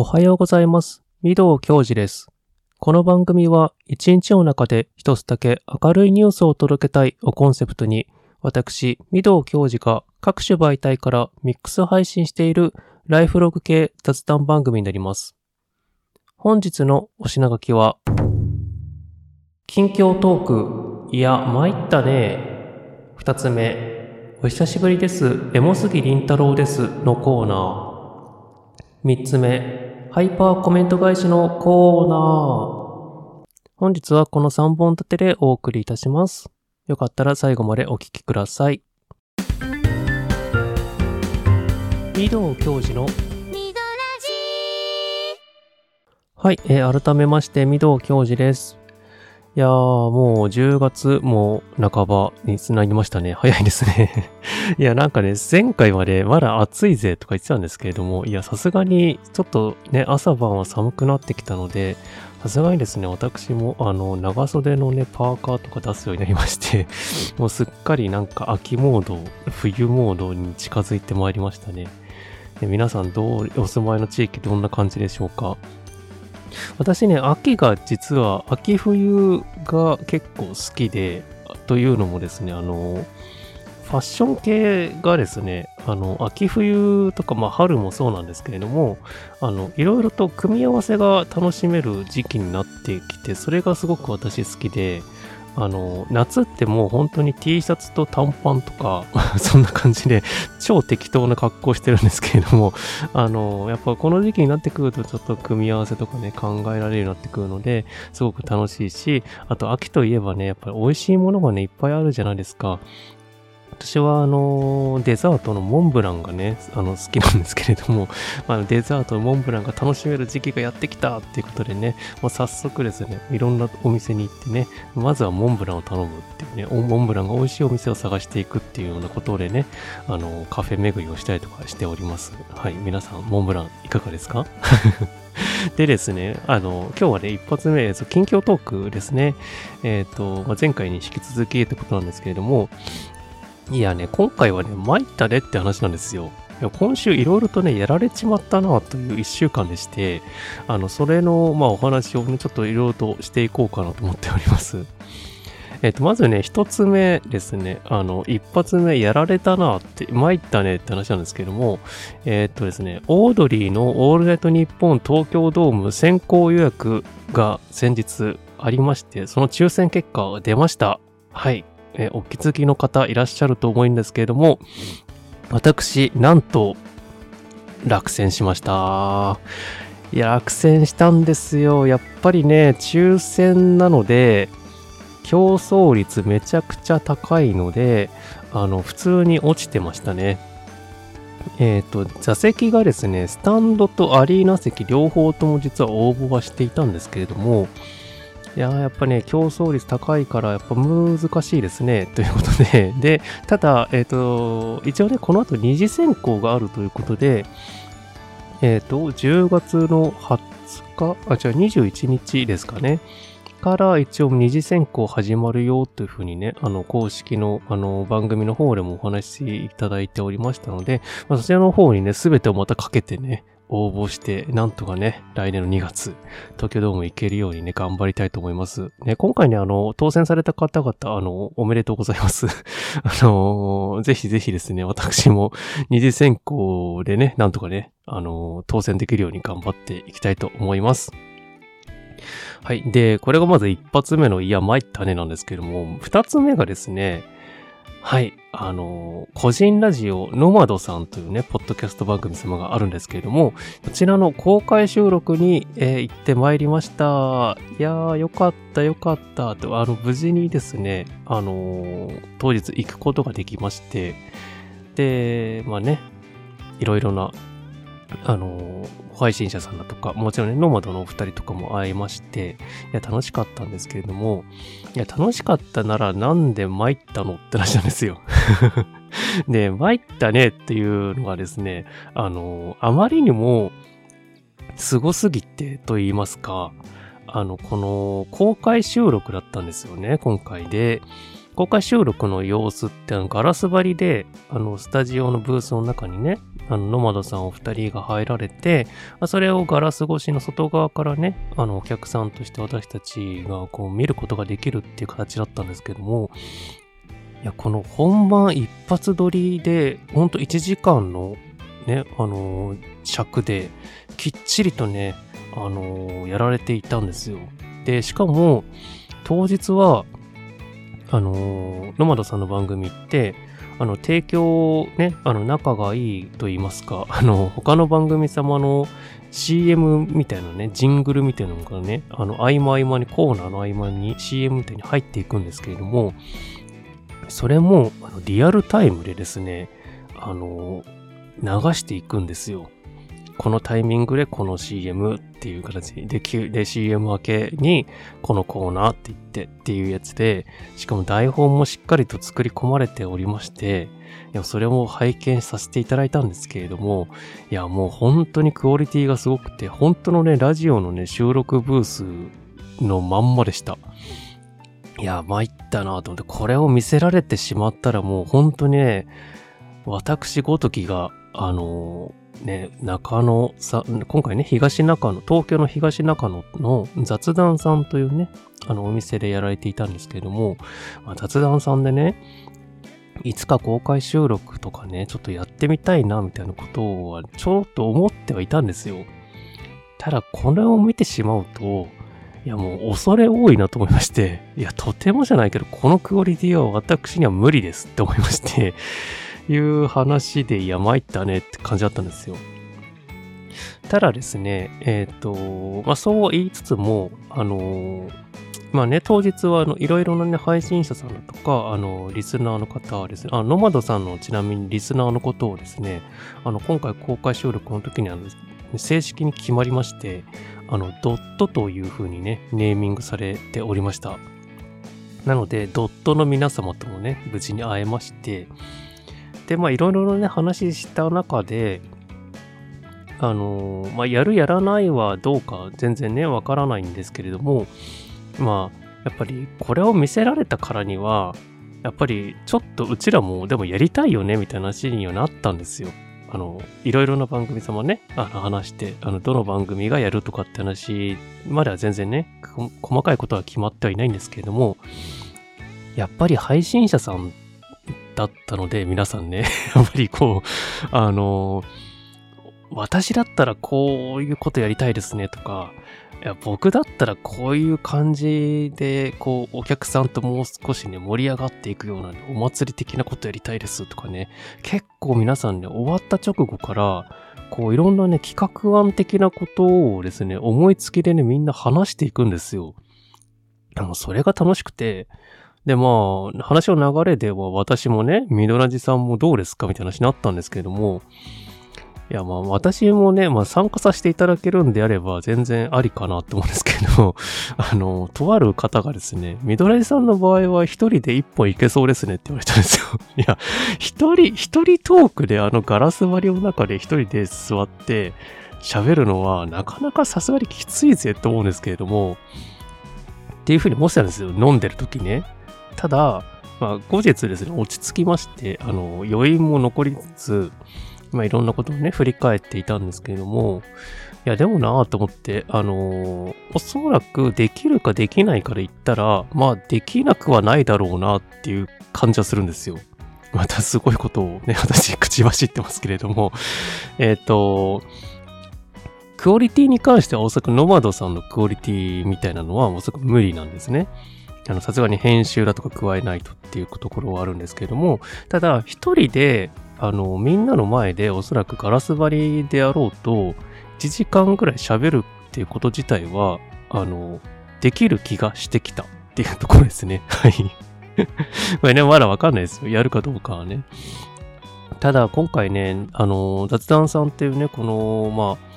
おはようございます。御堂教授です。この番組は一日の中で一つだけ明るいニュースを届けたいをコンセプトに、私、御堂教授が各種媒体からミックス配信しているライフログ系雑談番組になります。本日のお品書きは、近況トーク、いや、参ったね。二つ目、お久しぶりです。エモ杉りんたろうです。のコーナー。三つ目、ハイパーコメント返しのコーナー。本日はこの3本立てでお送りいたします。よかったら最後までお聞きください。御堂教授のはい、えー改めまして、御堂教授です。いやー、もう10月も半ばにつなぎましたね。早いですね。いや、なんかね、前回までまだ暑いぜとか言ってたんですけれども、いや、さすがにちょっとね、朝晩は寒くなってきたので、さすがにですね、私もあの、長袖のね、パーカーとか出すようになりまして、もうすっかりなんか秋モード、冬モードに近づいてまいりましたね。皆さんどう、お住まいの地域どんな感じでしょうか？私ね、秋が実は、秋冬が結構好きで、というのもですね、あの、ファッション系がですね、あの、秋冬とか、まあ春もそうなんですけれども、あの、いろいろと組み合わせが楽しめる時期になってきて、それがすごく私好きで、あの、夏ってもう本当に T シャツと短パンとか、そんな感じで、超適当な格好してるんですけれども、あの、やっぱこの時期になってくるとちょっと組み合わせとかね、考えられるようになってくるので、すごく楽しいし、あと秋といえばね、やっぱり美味しいものがね、いっぱいあるじゃないですか。私はあのデザートのモンブランがね、あの好きなんですけれども、まあ、デザートのモンブランが楽しめる時期がやってきたっていうことでね、もう早速ですね、いろんなお店に行ってね、まずはモンブランを頼むっていうね、モンブランが美味しいお店を探していくっていうようなことでね、あのカフェ巡りをしたりとかしております。はい、皆さん、モンブランいかがですか？でですね、あの、今日はね、一発目、そう近況トークですね。えっ、と、まあ、前回に引き続きってことなんですけれども、いやね、今回はね、参ったねって話なんですよ。今週いろいろとね、やられちまったなという一週間でして、あの、それの、まあ、お話をね、ちょっといろいろとしていこうかなと思っております。えっと、まずね、一つ目ですね、あの、一発目やられたなって、参ったねって話なんですけども、えっとですね、オードリーのオールナイトニッポン東京ドーム先行予約が先日ありまして、その抽選結果が出ました。はい。えーお気づきの方いらっしゃると思うんですけれども、私、なんと、落選しました。いや、落選したんですよ。やっぱりね、抽選なので、競争率めちゃくちゃ高いので、あの、普通に落ちてましたね。えっ、と、座席がですね、スタンドとアリーナ席両方とも実は応募はしていたんですけれども、いややっぱね、競争率高いから、やっぱ難しいですね。ということで、で、ただ、えっ、と、一応ね、この後二次選考があるということで、えっ、と、10月の20日、あ、じゃあ21日ですかね。から一応二次選考始まるよというふうにね、あの、公式の、あの、番組の方でもお話しいただいておりましたので、まあ、そちらの方にね、すべてをまたかけてね、応募して、なんとかね、来年の2月、東京ドーム行けるようにね、頑張りたいと思います。ね、今回ね、あの、当選された方々、あの、おめでとうございます。あの、ぜひぜひですね、私も二次選考でね、なんとかね、あの、当選できるように頑張っていきたいと思います。はい。で、これがまず一発目の、いや、参ったねなんですけども、二つ目がですね、はい。あの、個人ラジオ、ノマドさんというね、ポッドキャスト番組様があるんですけれども、こちらの公開収録に、えー行ってまいりました。いやー、よかった、よかった。と、あの、無事にですね、あのー当日行くことができまして、で、まあね、いろいろな、あの配信者さんだとか、もちろんね、ノマドのお二人とかも会いまして、いや、楽しかったんですけれども、いや、楽しかったならなんで参ったのって話なんですよ。で、参ったねっていうのがですね、あの、あまりにも、すすぎてと言いますか、あの、この公開収録だったんですよね、今回で。公開収録の様子ってあのガラス張りで、あの、スタジオのブースの中にね、あの、ノマドさんお二人が入られて、それをガラス越しの外側からね、あの、お客さんとして私たちがこう見ることができるっていう形だったんですけども、いや、この本番一発撮りで、ほんと1時間のね、あの、尺で、きっちりとね、あの、やられていたんですよ。で、しかも、当日は、あのー、ノマドさんの番組って、あの、提供ね、あの、仲がいいと言いますか、あの、他の番組様の CM みたいなね、ジングルみたいなのがね、あの、合間合間に、コーナーの合間に CM みたいに入っていくんですけれども、それも、あのリアルタイムでですね、あの、流していくんですよ。このタイミングでこの CM っていう形で、で CM 明けにこのコーナーって言ってっていうやつで、しかも台本もしっかりと作り込まれておりまして、いや、それも拝見させていただいたんですけれども、いや、もう本当にクオリティがすごくて、本当のね、ラジオのね、収録ブースのまんまでした。いや、参ったなと思って、これを見せられてしまったらもう本当にね、私ごときが、あのー、ね、中野さん、今回ね、東中野、東京の東中野の雑談さんというね、あのお店でやられていたんですけれども、まあ、雑談さんでね、いつか公開収録とかね、ちょっとやってみたいな、みたいなことは、ちょっと思ってはいたんですよ。ただ、これを見てしまうと、いやもう恐れ多いなと思いまして、いやとてもじゃないけど、このクオリティは私には無理ですって思いまして、いう話で、いや参ったねって感じだったんですよ。ただですね、えっ、ー、と、まあそう言いつつも、あの、まあね、当日は、あの、いろいろなね、配信者さんとか、あの、リスナーの方はですね、あ、ノマドさんのちなみにリスナーのことをですね、あの、今回公開収録の時にあの、正式に決まりまして、あの、ドットという風にね、ネーミングされておりました。なので、ドットの皆様ともね、無事に会えまして、で、まあ、いろいろね、話した中で、あの、まあ、やるやらないはどうか全然ね、わからないんですけれども、まあ、やっぱりこれを見せられたからには、やっぱりちょっとうちらもでもやりたいよねみたいな話にはなったんですよ。あの、いろいろな番組様ね、あの話して、あの、どの番組がやるとかって話までは全然ね、細かいことは決まってはいないんですけれども、やっぱり配信者さんだったので、皆さんね、やっぱりこう、あの、私だったらこういうことやりたいですねとか、いや僕だったらこういう感じで、こう、お客さんともう少しね、盛り上がっていくような、ね、お祭り的なことやりたいですとかね、結構皆さんね、終わった直後から、こう、いろんなね、企画案的なことをですね、思いつきでね、みんな話していくんですよ。あの、それが楽しくて、で、まあ、話の流れでは私もね、ミドラジさんもどうですかみたいな話になったんですけれども、いや、まあ、私もね、まあ、参加させていただけるんであれば、全然ありかなと思うんですけど、あの、とある方がですね、ミドライさんの場合は一人で一本いけそうですねって言われたんですよ。いや、一人、一人トークであのガラス張りの中で一人で座って喋るのは、なかなかさすがにきついぜと思うんですけれども、っていうふうに思ってたんですよ。飲んでる時ね。ただ、まあ、後日ですね、落ち着きまして、あの、余韻も残りつつ、まあ、いろんなことをね、振り返っていたんですけれども、いや、でもなぁと思って、あのー、おそらくできるかできないかで言ったら、まあ、できなくはないだろうなっていう感じはするんですよ。またすごいことをね、私、口走ってますけれども、えっ、と、クオリティに関してはおそらくノマドさんのクオリティみたいなのはおそらく無理なんですね。あの、さすがに編集だとか加えないとっていうところはあるんですけれども、ただ、一人であの、みんなの前でおそらくガラス張りであろうと、1時間ぐらい喋るっていうこと自体は、あの、できる気がしてきたっていうところですね。はい。これね、まだわかんないですよ。やるかどうかはね。ただ、今回ね、あの、雑談さんっていうね、この、まあ、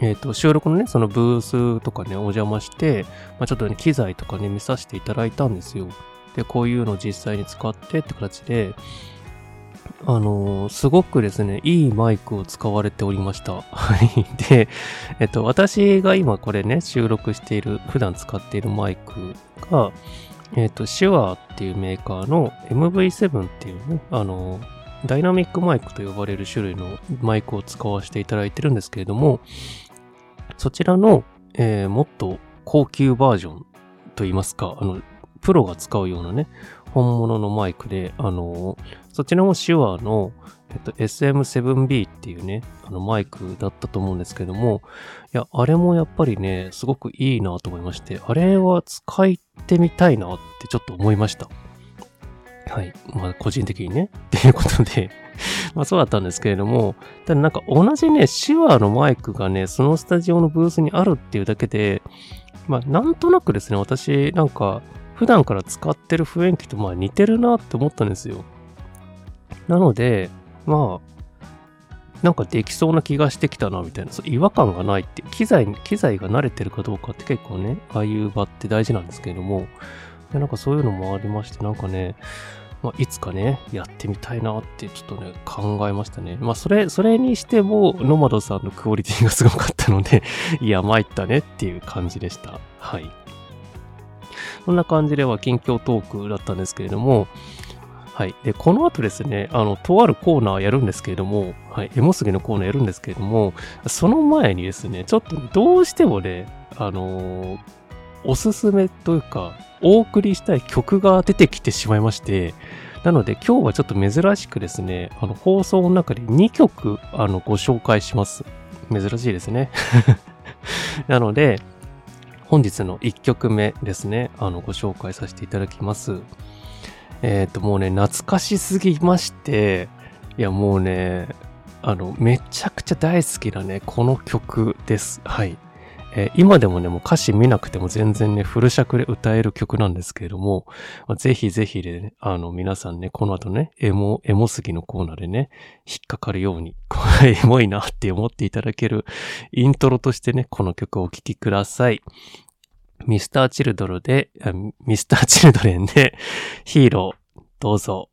えっ、ー、と、収録のね、そのブースとかね、お邪魔して、まあ、ちょっとね、機材とかね、見させていただいたんですよ。で、こういうのを実際に使ってって形で、あのー、すごくですね、いいマイクを使われておりました。はい。で、えっと、私が今これね、収録している、普段使っているマイクが、えっ、と、シュアーっていうメーカーの MV7 っていうね、あの、ダイナミックマイクと呼ばれる種類のマイクを使わせていただいてるんですけれども、そちらの、えーもっと高級バージョンといいますか、あの、プロが使うようなね、本物のマイクで、あの、そちらもシュアーの、えっと、SM7B っていうね、あのマイクだったと思うんですけども、いや、あれもやっぱりね、すごくいいなと思いまして、あれは使ってみたいなってちょっと思いました。はい。まあ、個人的にね。っていうことで、まあそうだったんですけれども、ただなんか同じね、シュアのマイクがね、そのスタジオのブースにあるっていうだけで、まあなんとなくですね、私なんか普段から使ってる雰囲気とまあ似てるなって思ったんですよ。なので、まあ、なんかできそうな気がしてきたなみたいな、そう違和感がないって、機材、機材が慣れてるかどうかって結構ね、ああいう場って大事なんですけれども、でなんかそういうのもありまして、なんかね、まあ、いつかね、やってみたいなってちょっとね、考えましたね。まあ、それ、それにしても、ノマドさんのクオリティがすごかったので、いや、参ったねっていう感じでした。はい。こんな感じでは近況トークだったんですけれども、はい。で、この後ですね、あの、とあるコーナーやるんですけれども、はい、エモスギのコーナーやるんですけれども、その前にですね、ちょっとどうしてもね、あのーおすすめというか、お送りしたい曲が出てきてしまいまして、なので今日はちょっと珍しくですね、あの放送の中で2曲あのご紹介します。珍しいですね。なので、本日の1曲目ですね、あのご紹介させていただきます。えっ、と、もうね、懐かしすぎまして、いやもうね、あの、めちゃくちゃ大好きなね、この曲です。はい。えー今でもね、もう歌詞見なくても全然ね、フル尺で歌える曲なんですけれども、まあぜひぜひでね、あの、皆さんね、この後ね、エモ、エモすぎのコーナーでね、引っかかるように、これエモいなって思っていただけるイントロとしてね、この曲をお聴きください。ミスターチルドルで、ミスターチルドレンで、ヒーロー、どうぞ。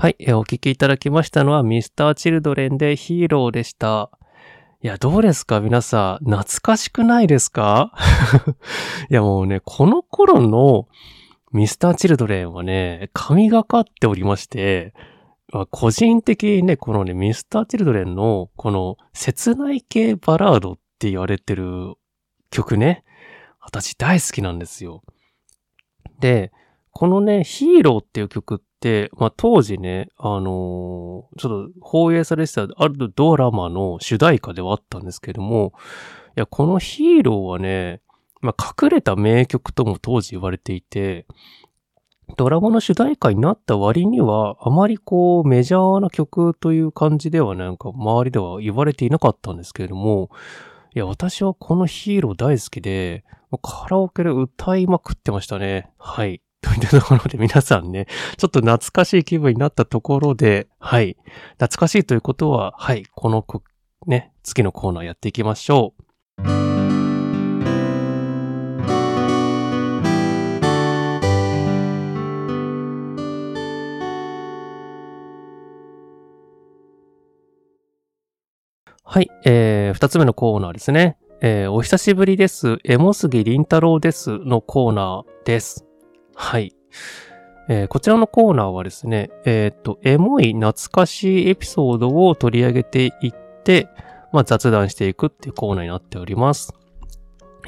はい、えお聞きいただきましたのは、ミスターチルドレンでヒーローでした。いや、どうですか？皆さん、懐かしくないですか？いや、もうね、この頃のミスターチルドレンはね、神がかっておりまして、個人的にね、このね、ミスターチルドレンの、この、切ない系バラードって言われてる曲ね、私大好きなんですよ。で、このね、ヒーローっていう曲って、まあ当時ね、あのーちょっと放映されてたあるドラマの主題歌ではあったんですけども、いや、このヒーローはね、まあ隠れた名曲とも当時言われていて、ドラマの主題歌になった割には、あまりこうメジャーな曲という感じではなんか周りでは言われていなかったんですけれども、いや、私はこのヒーロー大好きで、カラオケで歌いまくってましたね。はい。といったところで皆さんね、ちょっと懐かしい気分になったところで、はい。懐かしいということは、はい。このこ、ね、次のコーナーやっていきましょう。はい。えー、二つ目のコーナーですね。えー、お久しぶりです。エモスギりんたろうですのコーナーです。はい。えーこちらのコーナーはですね、えっ、と、エモい懐かしいエピソードを取り上げていって、まあ、雑談していくっていうコーナーになっております。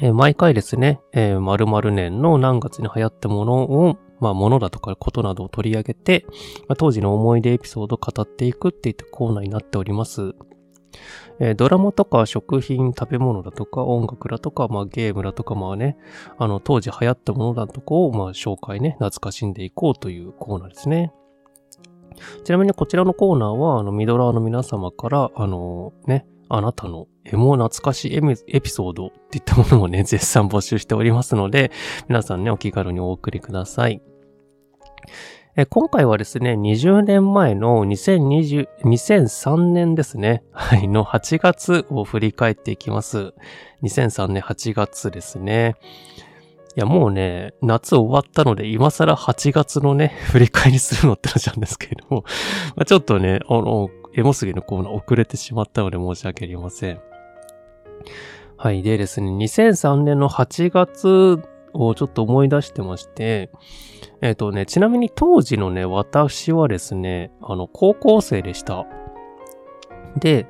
えー毎回ですね、えー、〇〇年の何月に流行ったものを、まあ、ものだとかことなどを取り上げて、まあ、当時の思い出エピソードを語っていくっていったコーナーになっております。えードラマとか食品、食べ物だとか音楽だとか、まあゲームだとか、まあね、あの当時流行ったものだとかを、まあ紹介ね、懐かしんでいこうというコーナーですね。ちなみにこちらのコーナーは、あの、ミドラーの皆様から、あのね、あなたのエモ懐かしいエピソードっていったものをね、絶賛募集しておりますので、皆さんね、お気軽にお送りください。今回はですね、20年前の2020 2003年ですね、はい、の8月を振り返っていきます。2003年8月ですね。いや、もうね、夏終わったので、今更8月のね、振り返りするのって話なんですけれども、ま、ちょっとね、あの、エモすぎのコーナー遅れてしまったので申し訳ありません。はい。でですね、2003年の8月をちょっと思い出してまして、えっ、ー、とね、ちなみに当時のね、私はですね、あの、高校生でした。で、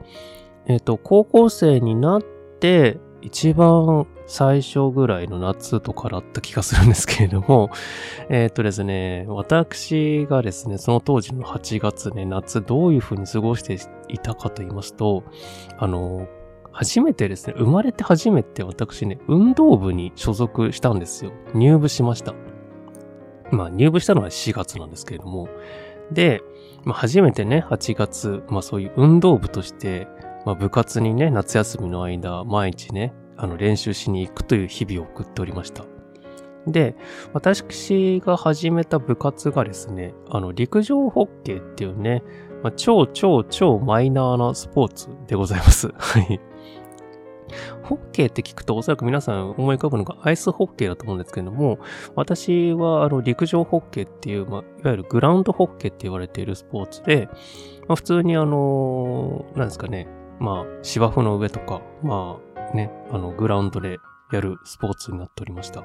えっ、ー、と、高校生になって、一番最初ぐらいの夏とかだった気がするんですけれども、えっ、ー、とですね、私がですね、その当時の8月ね、夏どういう風に過ごしていたかと言いますと、あの、初めてですね、生まれて初めて私ね、運動部に所属したんですよ。入部しました。まあ入部したのは4月なんですけれども。で、まあ、初めてね、8月、まあそういう運動部として、まあ部活にね、夏休みの間、毎日ね、あの練習しに行くという日々を送っておりました。で、私が始めた部活がですね、あの陸上ホッケーっていうね、まあ、超超超マイナーなスポーツでございます。はい。ホッケーって聞くとおそらく皆さん思い浮かぶのがアイスホッケーだと思うんですけれども、私はあの陸上ホッケーっていう、まあ、いわゆるグラウンドホッケーって言われているスポーツで、まあ、普通にあの、なんですかね、まあ芝生の上とか、まあね、あのグラウンドでやるスポーツになっておりました。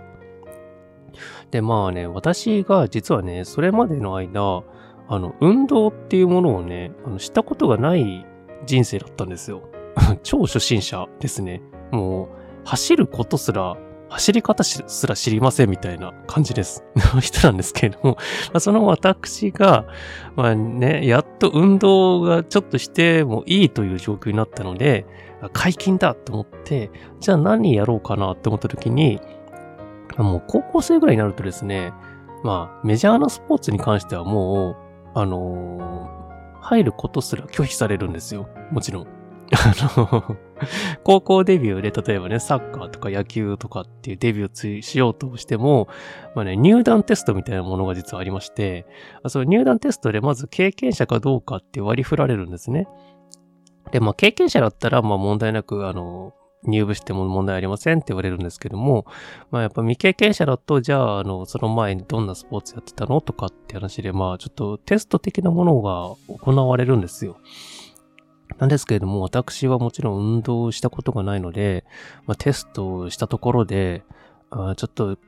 で、まあね、私が実はね、それまでの間、あの、運動っていうものをね、あの、したことがない人生だったんですよ。超初心者ですね。もう、走ることすら、走り方すら知りませんみたいな感じです。人なんですけれども、まあ、その私が、まあね、やっと運動がちょっとしてもいいという状況になったので、解禁だと思って、じゃあ何やろうかなって思った時に、もう高校生ぐらいになるとですね、まあメジャーなスポーツに関してはもう、あのー、入ることすら拒否されるんですよ。もちろん。あの、高校デビューで、例えばね、サッカーとか野球とかっていうデビューしようとしても、まあね、入団テストみたいなものが実はありまして、その入団テストでまず経験者かどうかって割り振られるんですね。で、まあ経験者だったら、まあ問題なく、あの、入部しても問題ありませんって言われるんですけども、まあやっぱ未経験者だと、じゃあ、あの、その前にどんなスポーツやってたのとかって話で、まあちょっとテスト的なものが行われるんですよ。なんですけれども、私はもちろん運動したことがないので、まあ、テストしたところで、あちょっと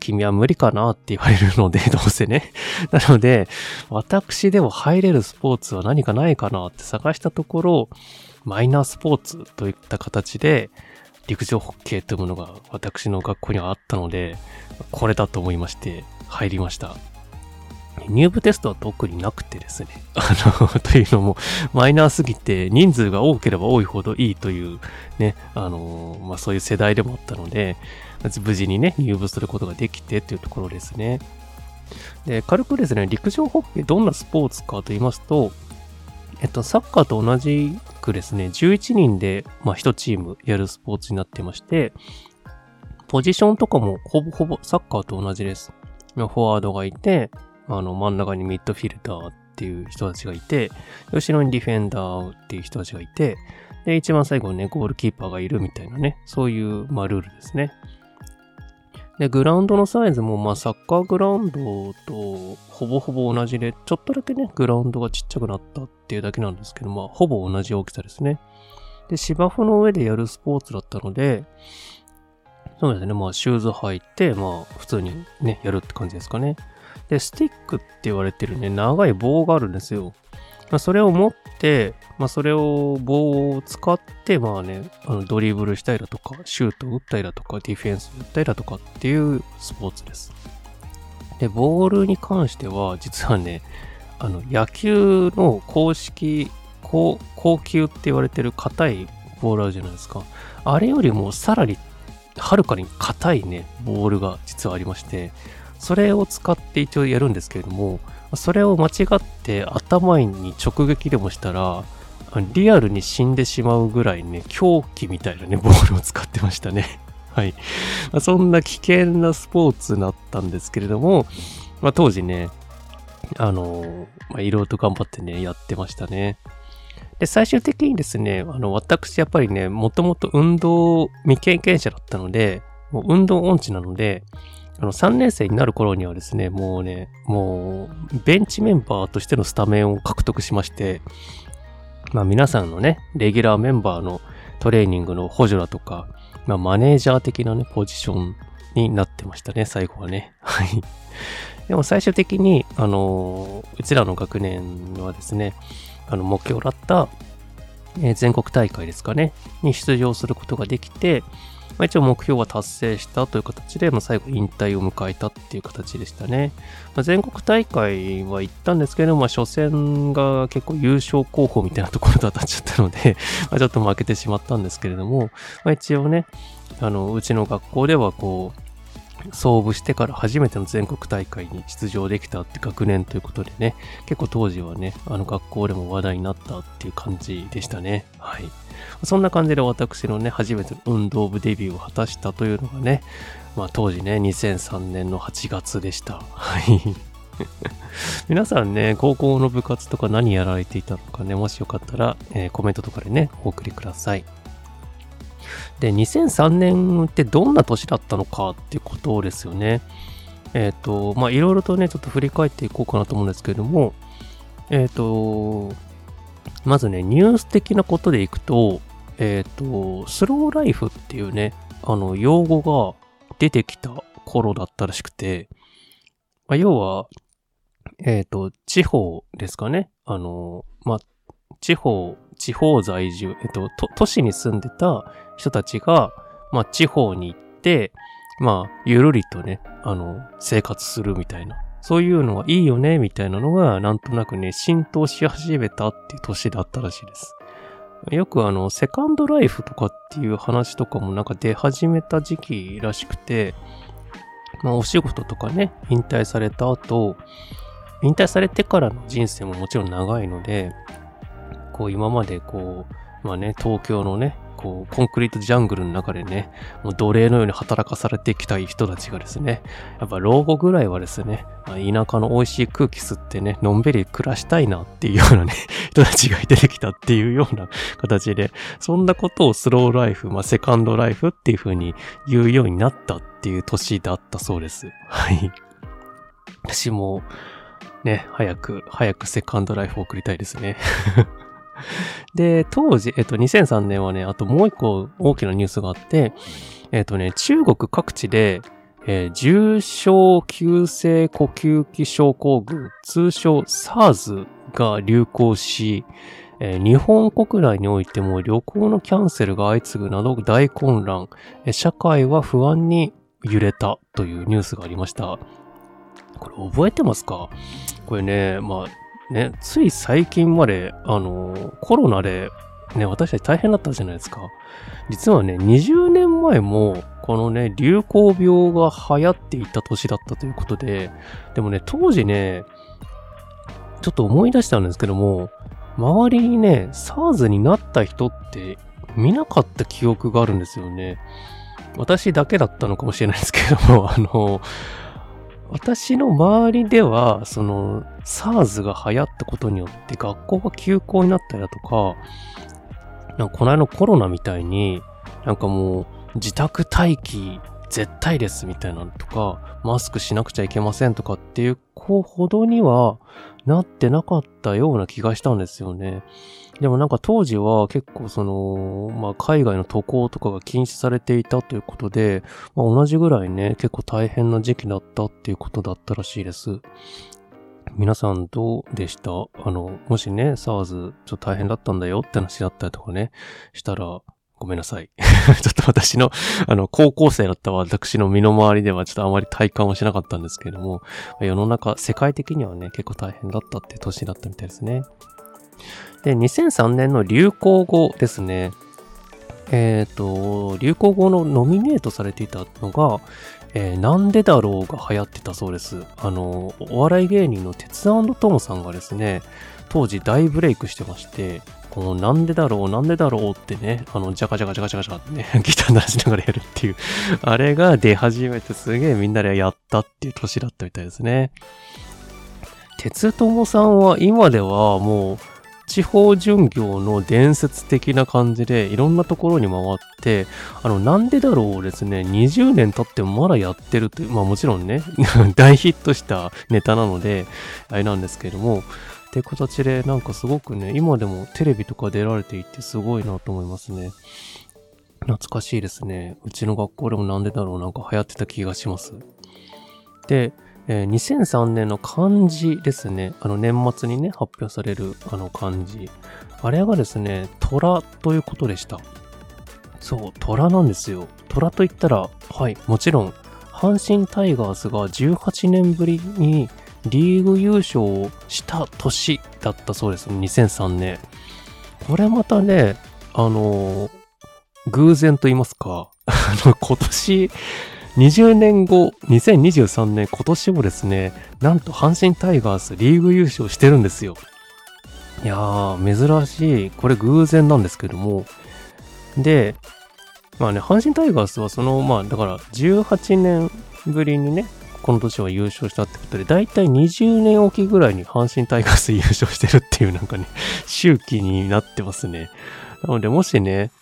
君は無理かなって言われるので、どうせね。なので、私でも入れるスポーツは何かないかなって探したところ、マイナースポーツといった形で、陸上ホッケーというものが私の学校にはあったので、これだと思いまして入りました。入部テストは特になくてですね。あの、というのも、マイナーすぎて人数が多ければ多いほどいいというね、あの、まあそういう世代でもあったので、無事にね、入部することができてというところですね。で、軽くですね、陸上ホッケーどんなスポーツかと言いますと、えっと、サッカーと同じくですね、11人で、まあ、1チームやるスポーツになってまして、ポジションとかもほぼほぼサッカーと同じです。フォワードがいて、あの、真ん中にミッドフィルダーっていう人たちがいて、後ろにディフェンダーっていう人たちがいて、で、一番最後にね、ゴールキーパーがいるみたいなね、そういう、まあ、ルールですね。で、グラウンドのサイズも、まあ、サッカーグラウンドとほぼほぼ同じで、ちょっとだけね、グラウンドがちっちゃくなったっていうだけなんですけど、まあ、ほぼ同じ大きさですね。で、芝生の上でやるスポーツだったので、そうですね、まあ、シューズ履いて、まあ、普通にね、やるって感じですかね。で、スティックって言われてるね、長い棒があるんですよ。まあ、それを持って、まあ、それを棒を使って、まあね、あのドリブルしたりだとか、シュート打ったりだとか、ディフェンス打ったりだとかっていうスポーツです。で、ボールに関しては、実はね、あの、野球の公式、高高級って言われてる硬いボールあるじゃないですか。あれよりもさらに、はるかに硬いね、ボールが実はありまして、それを使って一応やるんですけれども、それを間違って頭に直撃でもしたら、リアルに死んでしまうぐらいね、狂気みたいなね、ボールを使ってましたね。はい。そんな危険なスポーツだったんですけれども、まあ、当時ね、あのまあ、いろいろと頑張ってね、やってましたね。で、最終的にですね、あの、私やっぱりね、もともと運動未経験者だったので、もう運動音痴なので、あの、3年生になる頃にはですね、もうね、もう、ベンチメンバーとしてのスタメンを獲得しまして、まあ皆さんのね、レギュラーメンバーのトレーニングの補助だとか、まあマネージャー的なね、ポジションになってましたね、最後はね。はい。でも最終的に、あのうちらの学年はですね、あの、目標だった、えー、全国大会ですかね、に出場することができて、まあ、一応目標は達成したという形で、まあ、最後引退を迎えたっていう形でしたね。まあ、全国大会は行ったんですけど、まあ、初戦が結構優勝候補みたいなところと当たっちゃったので まあちょっと負けてしまったんですけれども、まあ、一応ね、あの、うちの学校ではこう、創部してから初めての全国大会に出場できたって学年ということでね、結構当時はね、あの学校でも話題になったっていう感じでしたね。はい。そんな感じで私のね、初めての運動部デビューを果たしたというのがね、まあ当時ね、2003年の8月でした。はい。皆さんね、高校の部活とか何やられていたのかね、もしよかったら、えー、コメントとかでね、お送りください。で、2003年ってどんな年だったのかっていうことですよね。えっ、ー、と、まあ、いろいろとね、ちょっと振り返っていこうかなと思うんですけれども、えっ、ー、と、まずね、ニュース的なことでいくと、えっ、ー、と、スローライフっていうね、あの、用語が出てきた頃だったらしくて、まあ、要は、えっ、と、地方ですかね。あの、まあ、地方、地方在住、えっと、都市に住んでた人たちが、まあ、地方に行って、まあ、ゆるりとね、あの、生活するみたいな。そういうのはいいよね、みたいなのが、なんとなくね、浸透し始めたっていう年だったらしいです。よくあの、セカンドライフとかっていう話とかもなんか出始めた時期らしくて、まあお仕事とかね、引退された後、引退されてからの人生ももちろん長いので、こう今までこう、まあね、東京のね、こう、コンクリートジャングルの中でね、もう奴隷のように働かされてきた人たちがですね、やっぱ老後ぐらいはですね、まあ、田舎の美味しい空気吸ってね、のんびり暮らしたいなっていうようなね、人たちが出てきたっていうような形で、そんなことをスローライフ、まあセカンドライフっていう風に言うようになったっていう年だったそうです。はい。私も、ね、早く、早くセカンドライフを送りたいですね。で、当時、えっと、2003年はね、あともう一個大きなニュースがあって、えっとね、中国各地で、えー、重症急性呼吸器症候群、通称 SARS が流行し、えー、日本国内においても旅行のキャンセルが相次ぐなど大混乱、えー、社会は不安に揺れたというニュースがありました。これ覚えてますか？これね、まあ、ね、つい最近まで、あの、コロナで、ね、私たち大変だったじゃないですか。実はね、20年前も、このね、流行病が流行っていた年だったということで、でもね、当時ね、ちょっと思い出したんですけども、周りにね、SARS になった人って見なかった記憶があるんですよね。私だけだったのかもしれないですけども、あの、私の周りでは、その、SARS が流行ったことによって学校が休校になったりだとか、なんかこの間のコロナみたいに、なんかもう自宅待機絶対ですみたいなのとか、マスクしなくちゃいけませんとかっていう子ほどにはなってなかったような気がしたんですよね。でもなんか当時は結構その、まあ海外の渡航とかが禁止されていたということで、まあ同じぐらいね、結構大変な時期だったっていうことだったらしいです。皆さんどうでした？あの、もしね、SARS ちょっと大変だったんだよって話だったりとかね、したら、ごめんなさい。ちょっと私の、あの、高校生だった私の身の回りではちょっとあまり体感はしなかったんですけれども、世の中、世界的にはね、結構大変だったって年だったみたいですね。で、2003年の流行語ですね。えっ、ー、と、流行語のノミネートされていたのが、えー、なんでだろうが流行ってたそうです。あの、お笑い芸人の鉄トモさんがですね、当時大ブレイクしてまして、このなんでだろう、なんでだろうってね、あの、ジャカジャカジャカジャカジャカってね、ギター鳴らしながらやるっていうあれが出始めてすげえみんなでやったっていう年だったみたいですね。鉄友さんは今ではもう、地方巡業の伝説的な感じでいろんなところに回って、あの、なんでだろうですね、20年経ってもまだやってるという、まあもちろんね、大ヒットしたネタなので、あれなんですけれども、って形で、なんかすごくね、今でもテレビとか出られていてすごいなと思いますね。懐かしいですね。うちの学校でもなんでだろうなんか流行ってた気がします。で、えー、2003年の漢字ですね。あの年末にね、発表されるあの漢字。あれがですね、虎ということでした。そう、虎なんですよ。虎と言ったら、はい、もちろん、阪神タイガースが18年ぶりにリーグ優勝をした年だったそうです。2003年。これまたね、あのー、偶然と言いますか、あの、今年、20年後、2023年今年もですね、なんと阪神タイガースリーグ優勝してるんですよ。いやー、珍しい。これ偶然なんですけども。で、まあね、阪神タイガースはその、まあだから18年ぶりにね、この年は優勝したってことで、だいたい20年おきぐらいに阪神タイガース優勝してるっていうなんかね、周期になってますね。なので、もしね、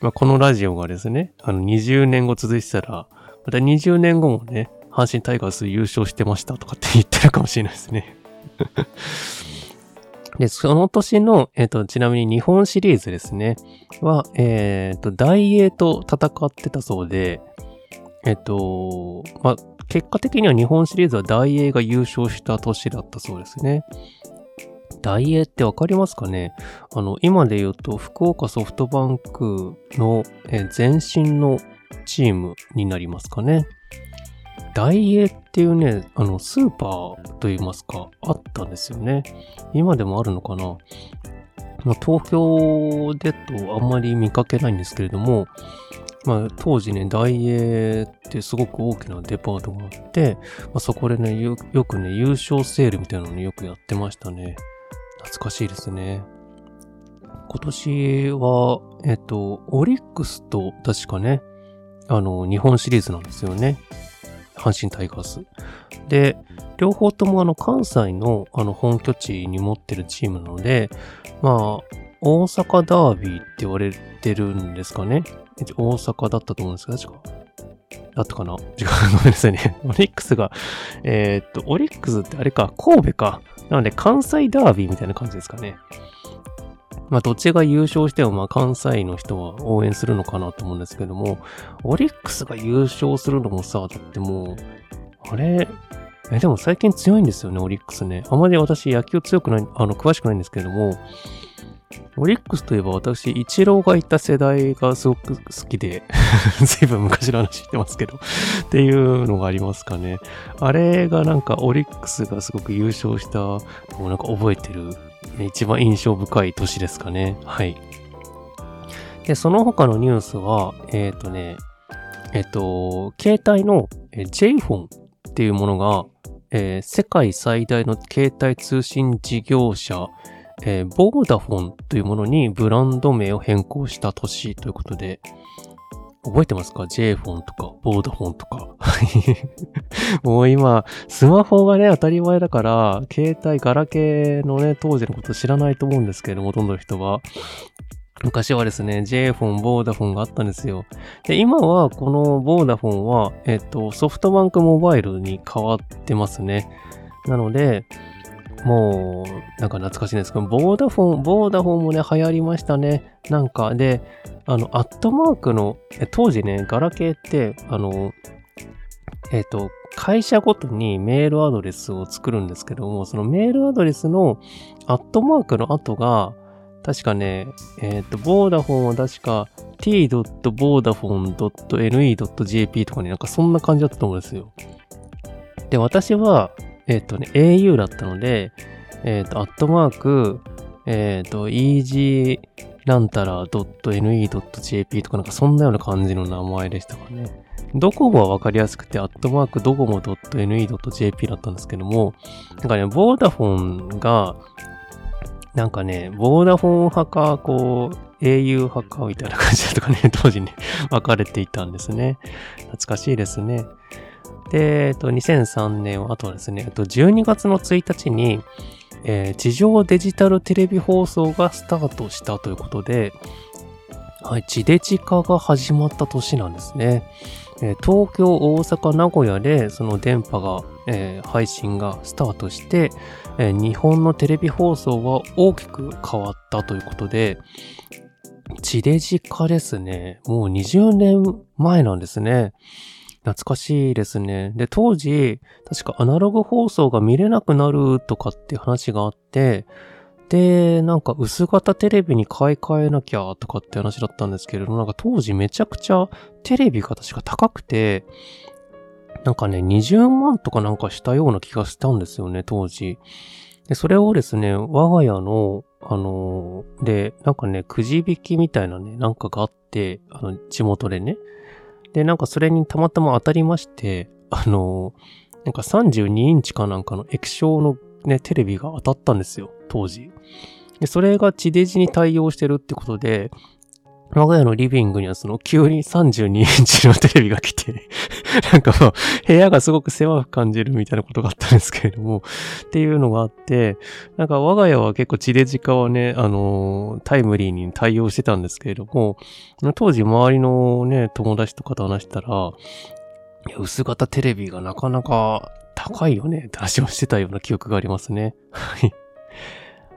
まあ、このラジオがですね、あの20年後続いてたら、また20年後もね、阪神タイガース優勝してましたとかって言ってるかもしれないですね。で、その年の、えっ、ー、と、ちなみに日本シリーズですね、は、えっ、ー、と、大英と戦ってたそうで、えっ、ー、と、まあ、結果的には日本シリーズは大英が優勝した年だったそうですね。大英ってわかりますかね？あの、今で言うと、福岡ソフトバンクの、前身のチームになりますかね。大英っていうね、あの、スーパーと言いますか、あったんですよね。今でもあるのかな。まあ、東京でとあんまり見かけないんですけれども、まあ、当時ね、大英ってすごく大きなデパートがあって、まあ、そこでねよ、よくね、優勝セールみたいなのによくやってましたね。懐かしいですね。今年は、えっと、オリックスと確かね、あの、日本シリーズなんですよね。阪神タイガース。で、両方ともあの関西のあの本拠地に持ってるチームなので、まあ、大阪ダービーって言われてるんですかね。大阪だったと思うんですけど、確か。だったかな違う、ごめんなさいね。オリックスが、えー、っと、オリックスってあれか、神戸か。なので、関西ダービーみたいな感じですかね。まあ、どっちが優勝しても、まあ、関西の人は応援するのかなと思うんですけども、オリックスが優勝するのもさ、だってもう、あれ、え、でも最近強いんですよね、オリックスね。あまり私野球強くない、あの、詳しくないんですけども、オリックスといえば私、イチローがいた世代がすごく好きで 随分昔の話してますけどっていうのがありますかね。あれがなんかオリックスがすごく優勝したのをなんか覚えてる一番印象深い年ですかね。はい。で、その他のニュースは、えっ、ー、とね、えっ、ー、と、携帯の j フォンっていうものが、えー、世界最大の携帯通信事業者、えー、ボーダフォンというものにブランド名を変更した年ということで、覚えてますか ?J フォンとか、ボーダフォンとか。もう今、スマホがね、当たり前だから、携帯、ガラケーのね、当時のこと知らないと思うんですけれども、ほとんどの人は。昔はですね、J フォン、ボーダフォンがあったんですよ。で、今は、このボーダフォンは、えっと、ソフトバンクモバイルに変わってますね。なので、もう、なんか懐かしいんですけど、ボーダフォン、ボーダフォンもね、流行りましたね。なんか、で、あの、アットマークの、当時ね、ガラケーって、あの、えっ、ー、と、会社ごとにメールアドレスを作るんですけども、そのメールアドレスのアットマークの後が、確かね、えっ、ー、と、ボーダフォンは確か t.vodafone.ne.jp とかね、なんかそんな感じだったと思うんですよ。で、私は、えっ、ー、とね、au だったので、えっ、ー、と、アットマーク、えっ、ー、と、easy なんたら .ne.jp とかなんかそんなような感じの名前でしたかね。ドコモはわかりやすくて、アットマークドコモ .ne.jp だったんですけども、なんかね、ボーダフォンが、なんかね、ボーダフォン派か、こう、au 派かみたいな感じだとかね、当時ね、分かれていたんですね。懐かしいですね。で、えっと、2003年は、あとはですね、えっと、12月の1日に、えー、地上デジタルテレビ放送がスタートしたということで、はい、地デジ化が始まった年なんですね。え東京、大阪、名古屋でその電波が、えー、配信がスタートして、えー、日本のテレビ放送は大きく変わったということで、地デジ化ですね。もう20年前なんですね。懐かしいですね。で、当時、確かアナログ放送が見れなくなるとかって話があって、で、なんか薄型テレビに買い替えなきゃとかって話だったんですけれども、なんか当時めちゃくちゃテレビが確か高くて、なんかね、20万とかなんかしたような気がしたんですよね、当時。で、それをですね、我が家の、あのー、で、なんかね、くじ引きみたいなね、なんかがあって、あの、地元でね。で、なんかそれにたまたま当たりまして、あのー、なんか32インチかなんかの液晶のね、テレビが当たったんですよ、当時。で、それが地デジに対応してるってことで、我が家のリビングにはその急に32インチのテレビが来て なんかまあ、部屋がすごく狭く感じるみたいなことがあったんですけれども、っていうのがあって、なんか我が家は結構地デジ化はね、あの、タイムリーに対応してたんですけれども、当時周りのね、友達とかと話したら、薄型テレビがなかなか高いよねって話をしてたような記憶がありますね。はい。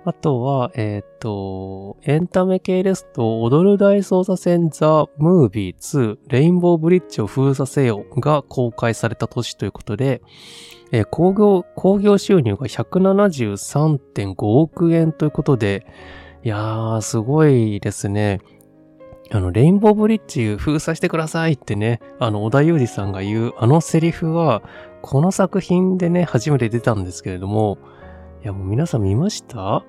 あとは、えっ、ー、と、エンタメ系ですと、踊る大捜査線ザ・ムービー2レインボーブリッジを封鎖せよが公開された年ということで、えー、工業、工業収入が173.5億円ということで、いやー、すごいですね。あの、レインボーブリッジ封鎖してくださいってね、あの、小田裕二さんが言うあのセリフは、この作品でね、初めて出たんですけれども、いやもう皆さん見ました？